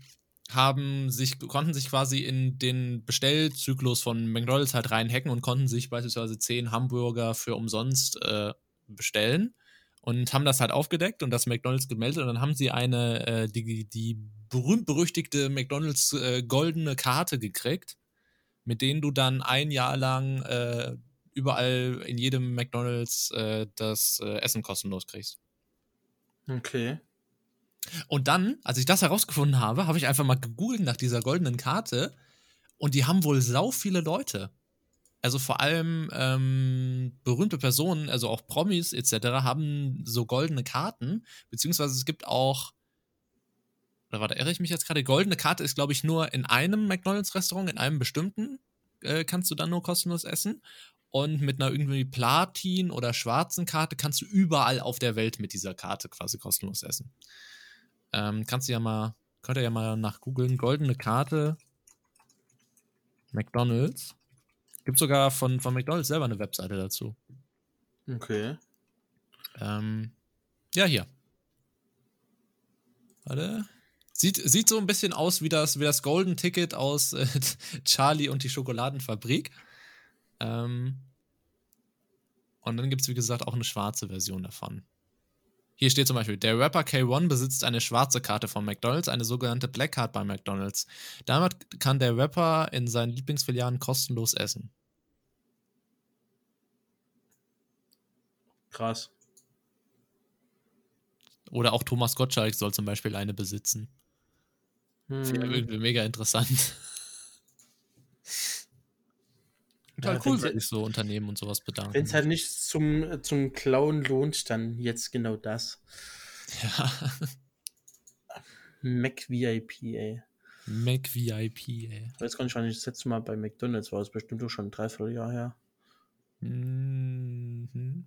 haben sich, konnten sich quasi in den Bestellzyklus von McDonalds halt reinhacken und konnten sich beispielsweise zehn Hamburger für umsonst äh, bestellen und haben das halt aufgedeckt und das McDonalds gemeldet und dann haben sie eine, äh, die, die berühmt-berüchtigte McDonalds äh, goldene Karte gekriegt mit denen du dann ein Jahr lang äh, überall in jedem McDonalds äh, das äh, Essen kostenlos kriegst. Okay. Und dann, als ich das herausgefunden habe, habe ich einfach mal gegoogelt nach dieser goldenen Karte und die haben wohl sau viele Leute. Also vor allem ähm, berühmte Personen, also auch Promis etc., haben so goldene Karten, beziehungsweise es gibt auch oder warte, irre ich mich jetzt gerade? Goldene Karte ist, glaube ich, nur in einem McDonalds-Restaurant, in einem bestimmten, äh, kannst du dann nur kostenlos essen. Und mit einer irgendwie Platin- oder schwarzen Karte kannst du überall auf der Welt mit dieser Karte quasi kostenlos essen. Ähm, kannst du ja mal, könnt ihr ja mal nach googeln. Goldene Karte McDonalds. Gibt sogar von, von McDonalds selber eine Webseite dazu. Okay. Ähm, ja, hier. Warte. Sieht, sieht so ein bisschen aus wie das, wie das Golden Ticket aus äh, [LAUGHS] Charlie und die Schokoladenfabrik. Ähm, und dann gibt es, wie gesagt, auch eine schwarze Version davon. Hier steht zum Beispiel, der Rapper K1 besitzt eine schwarze Karte von McDonald's, eine sogenannte Black Card bei McDonald's. Damit kann der Rapper in seinen Lieblingsfilialen kostenlos essen. Krass. Oder auch Thomas Gottschalk soll zum Beispiel eine besitzen. Hm. mega interessant. Ja, halt cool, wenn sich so Unternehmen und sowas bedanken. Wenn es halt nicht zum, zum Klauen lohnt, dann jetzt genau das. Ja. [LAUGHS] Mac VIP, ey. Mac VIP, ey. Ich weiß gar nicht, wann ich das letzte Mal bei McDonalds war. Das ist bestimmt auch schon ein Dreivierteljahr her. Mhm.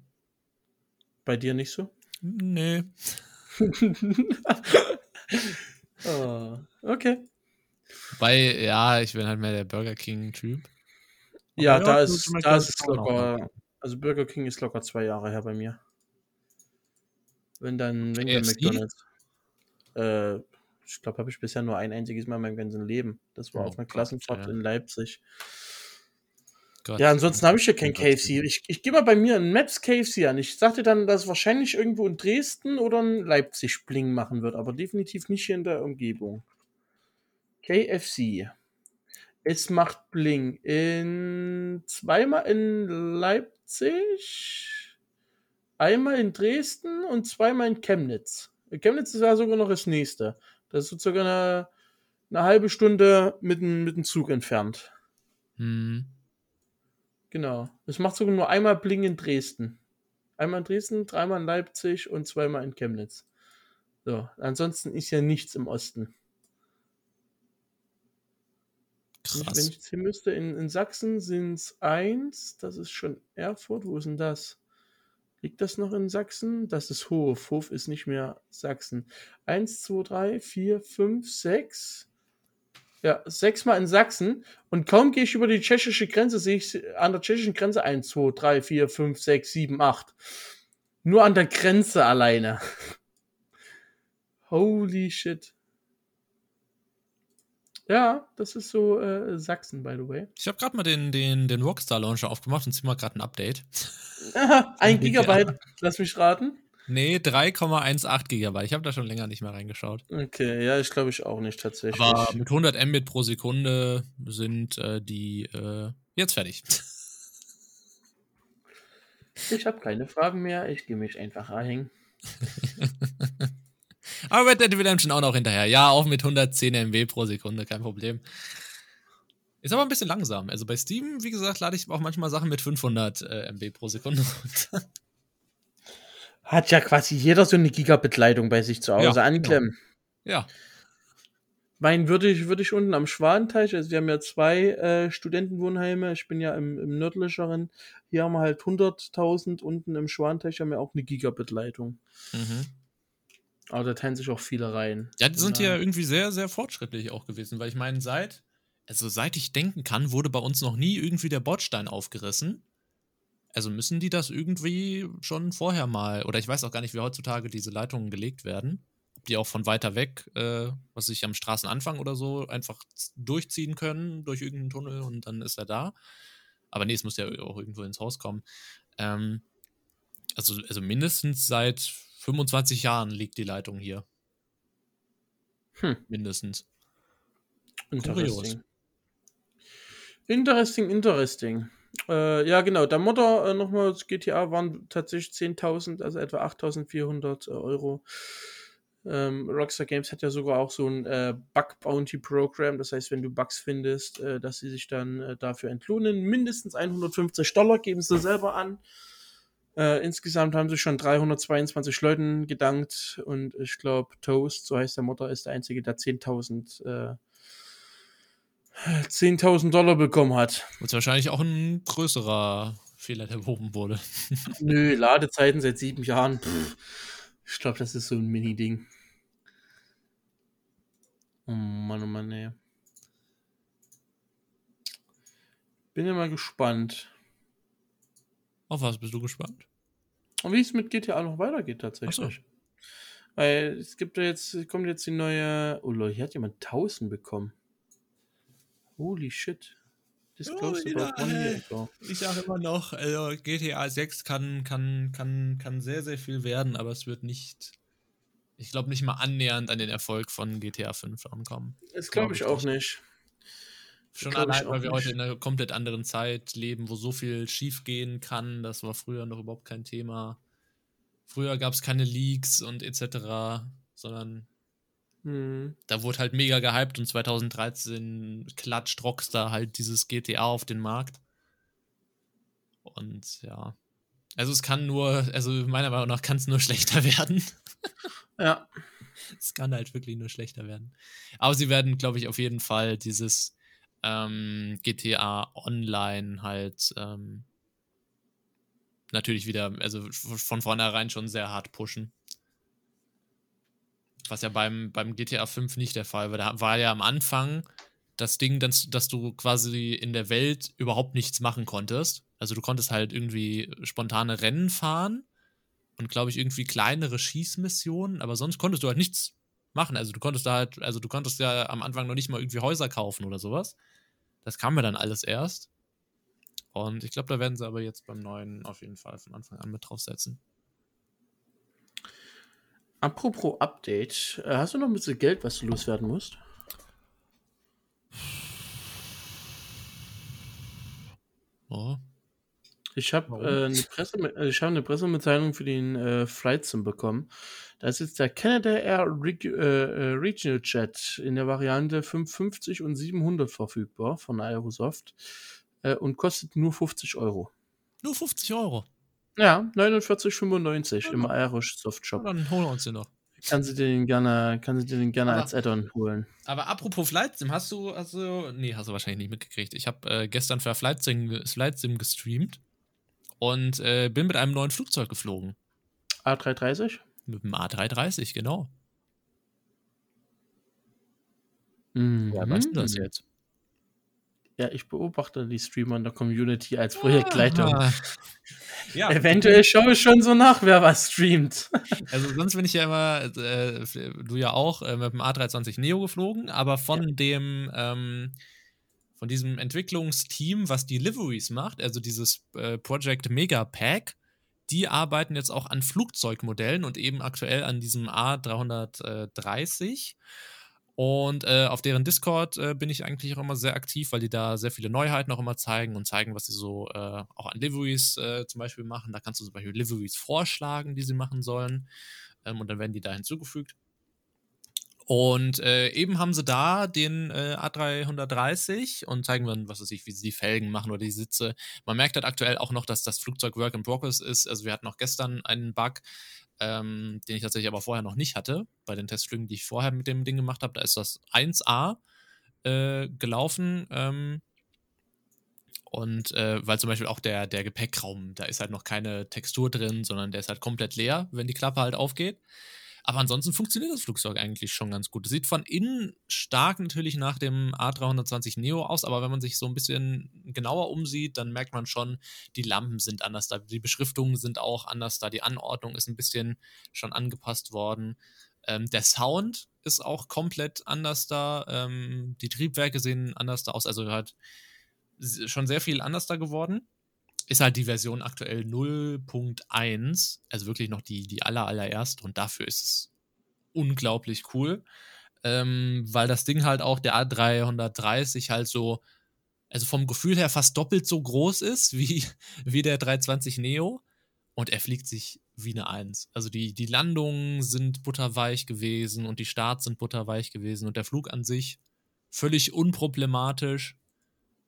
Bei dir nicht so? Nee. [LAUGHS] [LAUGHS] oh. Okay. Weil, ja, ich bin halt mehr der Burger King-Typ. Ja, da ist, da ist es locker. Also Burger King ist locker zwei Jahre her bei mir. Wenn dann, wenn dann McDonalds. Äh, ich glaube, habe ich bisher nur ein einziges Mal in meinem ganzen Leben. Das war oh, auf einer Klassenfahrt ja. in Leipzig. Gott. Ja, ansonsten habe ich ja kein KFC. Ich, ich gehe mal bei mir ein Maps KFC an. Ich sagte dann, dass es wahrscheinlich irgendwo in Dresden oder in Leipzig Bling machen wird, aber definitiv nicht hier in der Umgebung. KFC. Es macht Bling in zweimal in Leipzig einmal in Dresden und zweimal in Chemnitz. Chemnitz ist ja sogar noch das nächste. Das ist so circa eine, eine halbe Stunde mit mit dem Zug entfernt. Hm. Genau. Es macht sogar nur einmal Bling in Dresden. Einmal in Dresden, dreimal in Leipzig und zweimal in Chemnitz. So, ansonsten ist ja nichts im Osten. Krass. Wenn ich jetzt hier müsste, in, in Sachsen sind es eins, das ist schon Erfurt. Wo ist denn das? Liegt das noch in Sachsen? Das ist Hof. Hof ist nicht mehr Sachsen. Eins, zwei, drei, vier, fünf, sechs. Ja, sechsmal in Sachsen. Und kaum gehe ich über die tschechische Grenze, sehe ich an der tschechischen Grenze eins, zwei, drei, vier, fünf, sechs, sieben, acht. Nur an der Grenze alleine. [LAUGHS] Holy shit. Ja, das ist so äh, Sachsen, by the way. Ich habe gerade mal den, den, den Rockstar Launcher aufgemacht und zieh mal gerade ein Update. Ein. [LAUGHS] Gigabyte, lass mich raten. Nee, 3,18 Gigabyte. Ich habe da schon länger nicht mehr reingeschaut. Okay, ja, ich glaube ich auch nicht tatsächlich. Aber mit 100 Mbit pro Sekunde sind äh, die äh, jetzt fertig. Ich habe keine Fragen mehr, ich gehe mich einfach anhängen. [LAUGHS] Aber Red Dead Redemption auch noch hinterher. Ja, auch mit 110 MB pro Sekunde, kein Problem. Ist aber ein bisschen langsam. Also bei Steam, wie gesagt, lade ich auch manchmal Sachen mit 500 äh, MB pro Sekunde runter. Hat ja quasi jeder so eine Gigabit-Leitung bei sich zu Hause Ja, anklemmen. Ja, Mein würde ich, würde ich unten am Schwanteich, also wir haben ja zwei äh, Studentenwohnheime, ich bin ja im, im nördlicheren, hier haben wir halt 100.000, unten im Schwanteich haben wir auch eine Gigabit-Leitung. mhm. Aber da teilen sich auch viele rein. Ja, die sind Ja. ja irgendwie sehr, sehr fortschrittlich auch gewesen, weil ich meine, seit, also seit ich denken kann, wurde bei uns noch nie irgendwie der Bordstein aufgerissen. Also müssen die das irgendwie schon vorher mal, oder ich weiß auch gar nicht, wie heutzutage diese Leitungen gelegt werden. Ob die auch von weiter weg, äh, was sich am Straßenanfang oder so, einfach durchziehen können durch irgendeinen Tunnel und dann ist er da. Aber nee, es muss ja auch irgendwo ins Haus kommen. Ähm, also, also mindestens seit 25 Jahren liegt die Leitung hier. Hm. Mindestens. Interesting. Interesting, interesting. Äh, ja, genau. Der Modder äh, nochmal GTA waren tatsächlich 10.000, also etwa 8.400 Euro. Ähm, Rockstar Games hat ja sogar auch so ein äh, Bug Bounty Program. Das heißt, wenn du Bugs findest, äh, dass sie sich dann äh, dafür entlohnen. Mindestens 150 Dollar geben sie selber an. Äh, insgesamt haben sie schon 322 Leuten gedankt und ich glaube, Toast, so heißt der Modder, ist der einzige, der 10.000 äh, 10.000 Dollar bekommen hat. Und wahrscheinlich auch ein größerer Fehler, der behoben wurde. [LAUGHS] Nö, Ladezeiten seit sieben Jahren. Pff, ich glaube, das ist so ein Mini-Ding. Oh Mann, oh Mann, ey. Bin ja mal gespannt. Auf was bist du gespannt? Und wie es mit GTA noch weitergeht tatsächlich. So. Weil es gibt ja jetzt, kommt jetzt die neue. Oh Leute, hier hat jemand 1000 bekommen. Holy shit. This Oh, close about one year ago. Ich sage immer noch, also GTA 6 kann, kann, kann, kann sehr, sehr viel werden, aber es wird nicht, ich glaube, nicht mal annähernd an den Erfolg von GTA 5 ankommen. Das glaube Glaub ich auch nicht. nicht. Schon allein, weil wir nicht. heute in einer komplett anderen Zeit leben, wo so viel schief gehen kann. Das war früher noch überhaupt kein Thema. Früher gab es keine Leaks und etc., sondern Hm. da wurde halt mega gehypt und 2013 klatscht Rockstar halt dieses GTA auf den Markt. Und ja. Also es kann nur, also meiner Meinung nach kann es nur [LAUGHS] schlechter werden. Ja. es kann halt wirklich nur schlechter werden. Aber sie werden, glaube ich, auf jeden Fall dieses ähm, GTA Online halt ähm, natürlich wieder, also von vornherein schon sehr hart pushen. Was ja beim, beim GTA 5 nicht der Fall war. Da war ja am Anfang das Ding, dass, dass du quasi in der Welt überhaupt nichts machen konntest. Also du konntest halt irgendwie spontane Rennen fahren und glaube ich irgendwie kleinere Schießmissionen, aber sonst konntest du halt nichts machen. Also du konntest da halt, also du konntest ja am Anfang noch nicht mal irgendwie Häuser kaufen oder sowas. Das kam mir dann alles erst. Und ich glaube, da werden sie aber jetzt beim neuen auf jeden Fall von Anfang an mit draufsetzen. Apropos Update, äh, hast du noch ein bisschen Geld, was du loswerden musst? Oh. Ich habe äh, eine, Presse, hab eine Pressemitteilung für den äh, Flight Sim bekommen. Da ist jetzt der Canada Air Reg äh, äh, Regional Jet in der Variante 550 und 700 verfügbar von Aerosoft äh, und kostet nur 50 Euro. Nur 50 Euro? Ja, 49,95 ja, im Aerosoft Shop. Dann holen wir uns den noch. Kann sie den gerne, kann sie den gerne aber, als Add-on holen. Aber apropos Flight Sim, hast du, also, nee, hast du wahrscheinlich nicht mitgekriegt. Ich habe äh, gestern für Flight Sim, Flight Sim gestreamt und äh, bin mit einem neuen Flugzeug geflogen. A330? Mit dem A330, genau. Mhm. Ja, weißt du das jetzt? Ja, ich beobachte die Streamer in der Community als Projektleitung. Ah. Ja. Eventuell schaue ich schon so nach, wer was streamt. Also sonst bin ich ja immer, äh, du ja auch, äh, mit dem A320 Neo geflogen, aber von ja. dem, ähm, von diesem Entwicklungsteam, was die Liveries macht, also dieses äh, Project Mega Pack, die arbeiten jetzt auch an Flugzeugmodellen und eben aktuell an diesem A330. Und äh, auf deren Discord äh, bin ich eigentlich auch immer sehr aktiv, weil die da sehr viele Neuheiten auch immer zeigen und zeigen, was sie so äh, auch an Liveries äh, zum Beispiel machen. Da kannst du zum Beispiel Liveries vorschlagen, die sie machen sollen. Ähm, und dann werden die da hinzugefügt. Und äh, eben haben sie da den äh, A330 und zeigen dann, was weiß ich, wie sie die Felgen machen oder die Sitze. Man merkt halt aktuell auch noch, dass das Flugzeug Work in Progress ist. Also wir hatten auch gestern einen Bug, ähm, den ich tatsächlich aber vorher noch nicht hatte, bei den Testflügen, die ich vorher mit dem Ding gemacht habe. Da ist das 1A äh, gelaufen. Ähm, und äh, weil zum Beispiel auch der, der Gepäckraum, da ist halt noch keine Textur drin, sondern der ist halt komplett leer, wenn die Klappe halt aufgeht. Aber ansonsten funktioniert das Flugzeug eigentlich schon ganz gut. Sieht von innen stark natürlich nach dem A320 Neo aus, aber wenn man sich so ein bisschen genauer umsieht, dann merkt man schon, die Lampen sind anders da, die Beschriftungen sind auch anders da, die Anordnung ist ein bisschen schon angepasst worden. Ähm, der Sound ist auch komplett anders da. Ähm, die Triebwerke sehen anders da aus. Also halt schon sehr viel anders da geworden ist halt die Version aktuell 0.1, also wirklich noch die, die aller, allererste und dafür ist es unglaublich cool, ähm, weil das Ding halt auch der A330 halt so, also vom Gefühl her fast doppelt so groß ist [LAUGHS] wie, wie der 320 Neo und er fliegt sich wie eine Eins. Also die, die Landungen sind butterweich gewesen und die Starts sind butterweich gewesen und der Flug an sich völlig unproblematisch.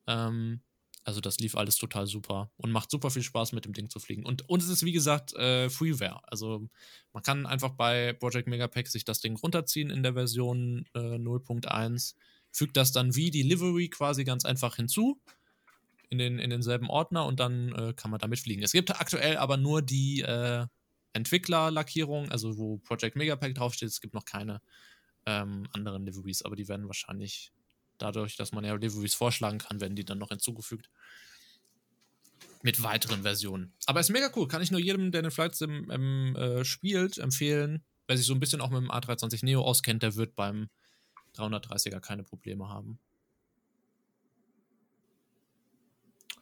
Ähm, also das lief alles total super und macht super viel Spaß mit dem Ding zu fliegen. Und, und es ist wie gesagt äh, Freeware. Also man kann einfach bei Project Megapack sich das Ding runterziehen in der Version äh, 0.1, fügt das dann wie die Livery quasi ganz einfach hinzu in, den, in denselben Ordner und dann äh, kann man damit fliegen. Es gibt aktuell aber nur die äh, Entwicklerlackierung, also wo Project Megapack draufsteht. Es gibt noch keine ähm, anderen Liveries, aber die werden wahrscheinlich Dadurch, dass man ja Liveries vorschlagen kann, werden die dann noch hinzugefügt. Mit weiteren Versionen. Aber ist mega cool. Kann ich nur jedem, der den Flight Sim ähm, äh, spielt, empfehlen. Wer sich so ein bisschen auch mit dem A320 Neo auskennt, der wird beim 330er keine Probleme haben.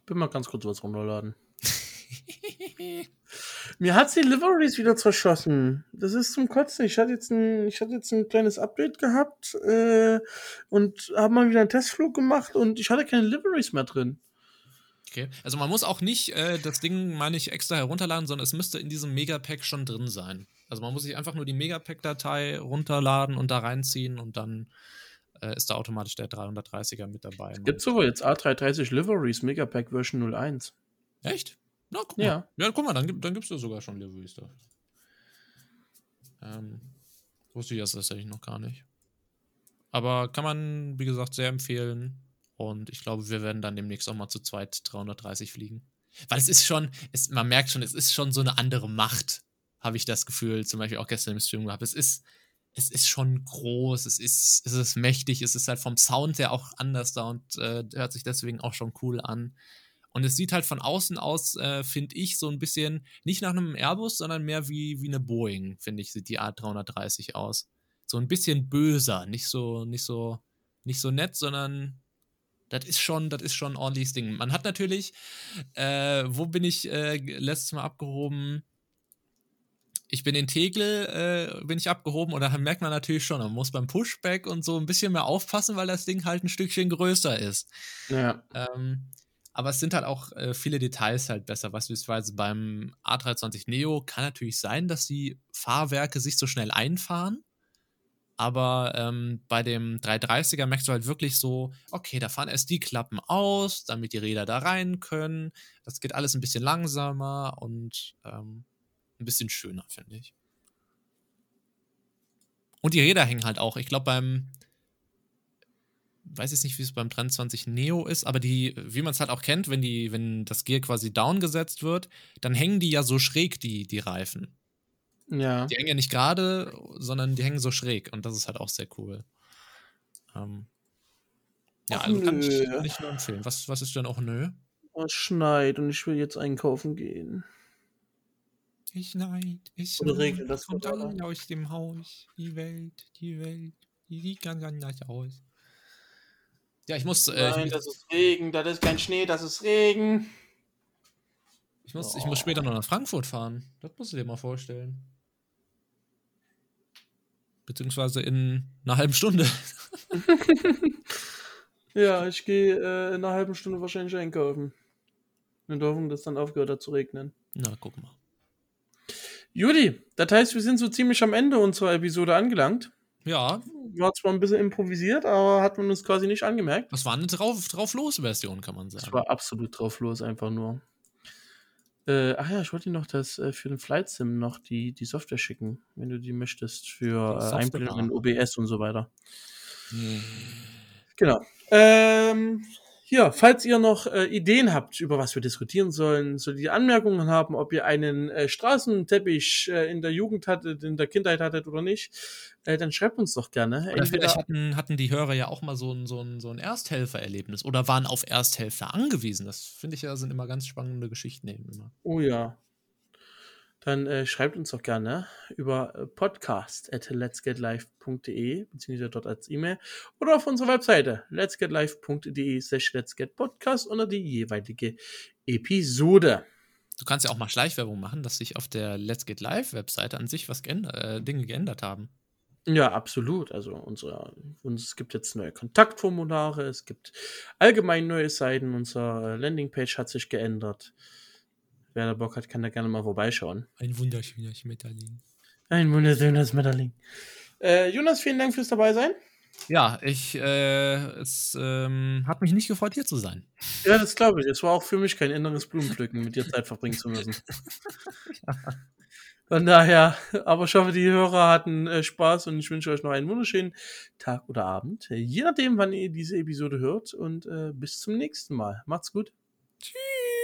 Bin mal ganz kurz was runterladen. [LAUGHS] Mir hat die Liveries wieder zerschossen. Das ist zum Kotzen. Ich hatte jetzt ein, ich hatte jetzt ein kleines Update gehabt äh, und habe mal wieder einen Testflug gemacht und ich hatte keine Liveries mehr drin. Okay. Also man muss auch nicht äh, das Ding, meine ich, extra herunterladen, sondern es müsste in diesem Megapack schon drin sein. Also man muss sich einfach nur die Megapack-Datei runterladen und da reinziehen und dann äh, ist da automatisch der 330er mit dabei. Es gibt sogar jetzt A330 Liveries Megapack Version 01. Echt? Na, guck mal. Ja, ja guck mal, dann, dann gibt es ja sogar schon Liveries da. Ähm, wusste ich das tatsächlich noch gar nicht. Aber kann man, wie gesagt, sehr empfehlen. Und ich glaube, wir werden dann demnächst auch mal zu zweit 330 fliegen. Weil es ist schon, es, man merkt schon, es ist schon so eine andere Macht, habe ich das Gefühl, zum Beispiel auch gestern im Stream gehabt. Es ist, es ist schon groß, es ist, es ist mächtig, es ist halt vom Sound her auch anders da und äh, hört sich deswegen auch schon cool an. Und es sieht halt von außen aus, äh, finde ich, so ein bisschen nicht nach einem Airbus, sondern mehr wie, wie eine Boeing, finde ich, sieht die A330 aus. So ein bisschen böser, nicht so, nicht so, nicht so nett, sondern das ist schon, das ist schon ein ordentliches Ding. Man hat natürlich, äh, wo bin ich äh, letztes Mal abgehoben? Ich bin in Tegel, äh, bin ich abgehoben und da merkt man natürlich schon, man muss beim Pushback und so ein bisschen mehr aufpassen, weil das Ding halt ein Stückchen größer ist. Ja. Ähm, aber es sind halt auch äh, viele Details halt besser. Beispielsweise beim A320 Neo kann natürlich sein, dass die Fahrwerke sich so schnell einfahren. Aber ähm, bei dem 330er merkst du halt wirklich so, okay, da fahren erst die Klappen aus, damit die Räder da rein können. Das geht alles ein bisschen langsamer und ähm, ein bisschen schöner, finde ich. Und die Räder hängen halt auch. Ich glaube, beim weiß jetzt nicht, wie es beim 23 Neo ist, aber die, wie man es halt auch kennt, wenn die, wenn das Gear quasi down gesetzt wird, dann hängen die ja so schräg, die, die Reifen. Ja. Die hängen ja nicht gerade, sondern die hängen so schräg und das ist halt auch sehr cool. Ähm, ja, also kann ich nö. nicht nur empfehlen. Was, was ist denn auch nö? Es schneit und ich will jetzt einkaufen gehen. Ich neid, ich Oder regelt das kommt alle aus dem Haus. Die Welt, die Welt, die sieht ganz anders aus. Ja, ich muss, äh, Nein, ich, das ist Regen, das ist kein Schnee, das ist Regen. ich, muss, ich muss später noch nach Frankfurt fahren. Das musst du dir mal vorstellen. Beziehungsweise in einer halben Stunde. [LAUGHS] Ja, ich gehe äh, in einer halben Stunde wahrscheinlich einkaufen. In der Hoffnung, dass dann aufgehört hat zu regnen. Na, guck mal. Judy, das heißt, wir sind so ziemlich am Ende unserer Episode angelangt. Ja, War zwar ein bisschen improvisiert, aber hat man uns quasi nicht angemerkt. das war eine drauf, drauf los Version, kann man Das sagen. war absolut drauf los, einfach nur. Äh, ach ja, ich wollte dir noch das äh, für den Flight Sim noch die, die Software schicken, wenn du die möchtest, für äh? Einblendung in OBS und so weiter. Hm. Genau. Ähm, ja, falls ihr noch äh, Ideen habt, über was wir diskutieren sollen, so die Anmerkungen haben, ob ihr einen äh, Straßenteppich äh, in der Jugend hattet, in der Kindheit hattet oder nicht, äh, dann schreibt uns doch gerne. Oder vielleicht hatten, hatten die Hörer ja auch mal so ein, so ein, so ein Ersthelfererlebnis oder waren auf Ersthelfer angewiesen. Das finde ich ja, sind immer ganz spannende Geschichten eben immer. oh ja. Dann äh, schreibt uns doch gerne über äh, podcast at letsgetlive.de beziehungsweise dort als E-Mail oder auf unserer Webseite letsgetlive.de slash letsgetpodcast unter die jeweilige Episode. Du kannst ja auch mal Schleichwerbung machen, dass sich auf der Let's Get Live Webseite an sich was geändert, äh, Dinge geändert haben. Ja, absolut. Also unsere, uns, es gibt jetzt neue Kontaktformulare, es gibt allgemein neue Seiten, unsere Landingpage hat sich geändert. Wer da Bock hat, kann da gerne mal vorbeischauen. Ein wunderschöner Schmetterling. Ein wunderschönes Metterling. Äh, Jonas, vielen Dank fürs dabei sein. Ja, ich, äh, es ähm, hat mich nicht gefreut, hier zu sein. Ja, das glaube ich. Es war auch für mich kein inneres Blumenpflücken, mit dir Zeit verbringen zu müssen. [LAUGHS] Von daher, aber ich hoffe, die Hörer hatten äh, Spaß und ich wünsche euch noch einen wunderschönen Tag oder Abend. Je nachdem, wann ihr diese Episode hört und äh, bis zum nächsten Mal. Macht's gut. Tschüss.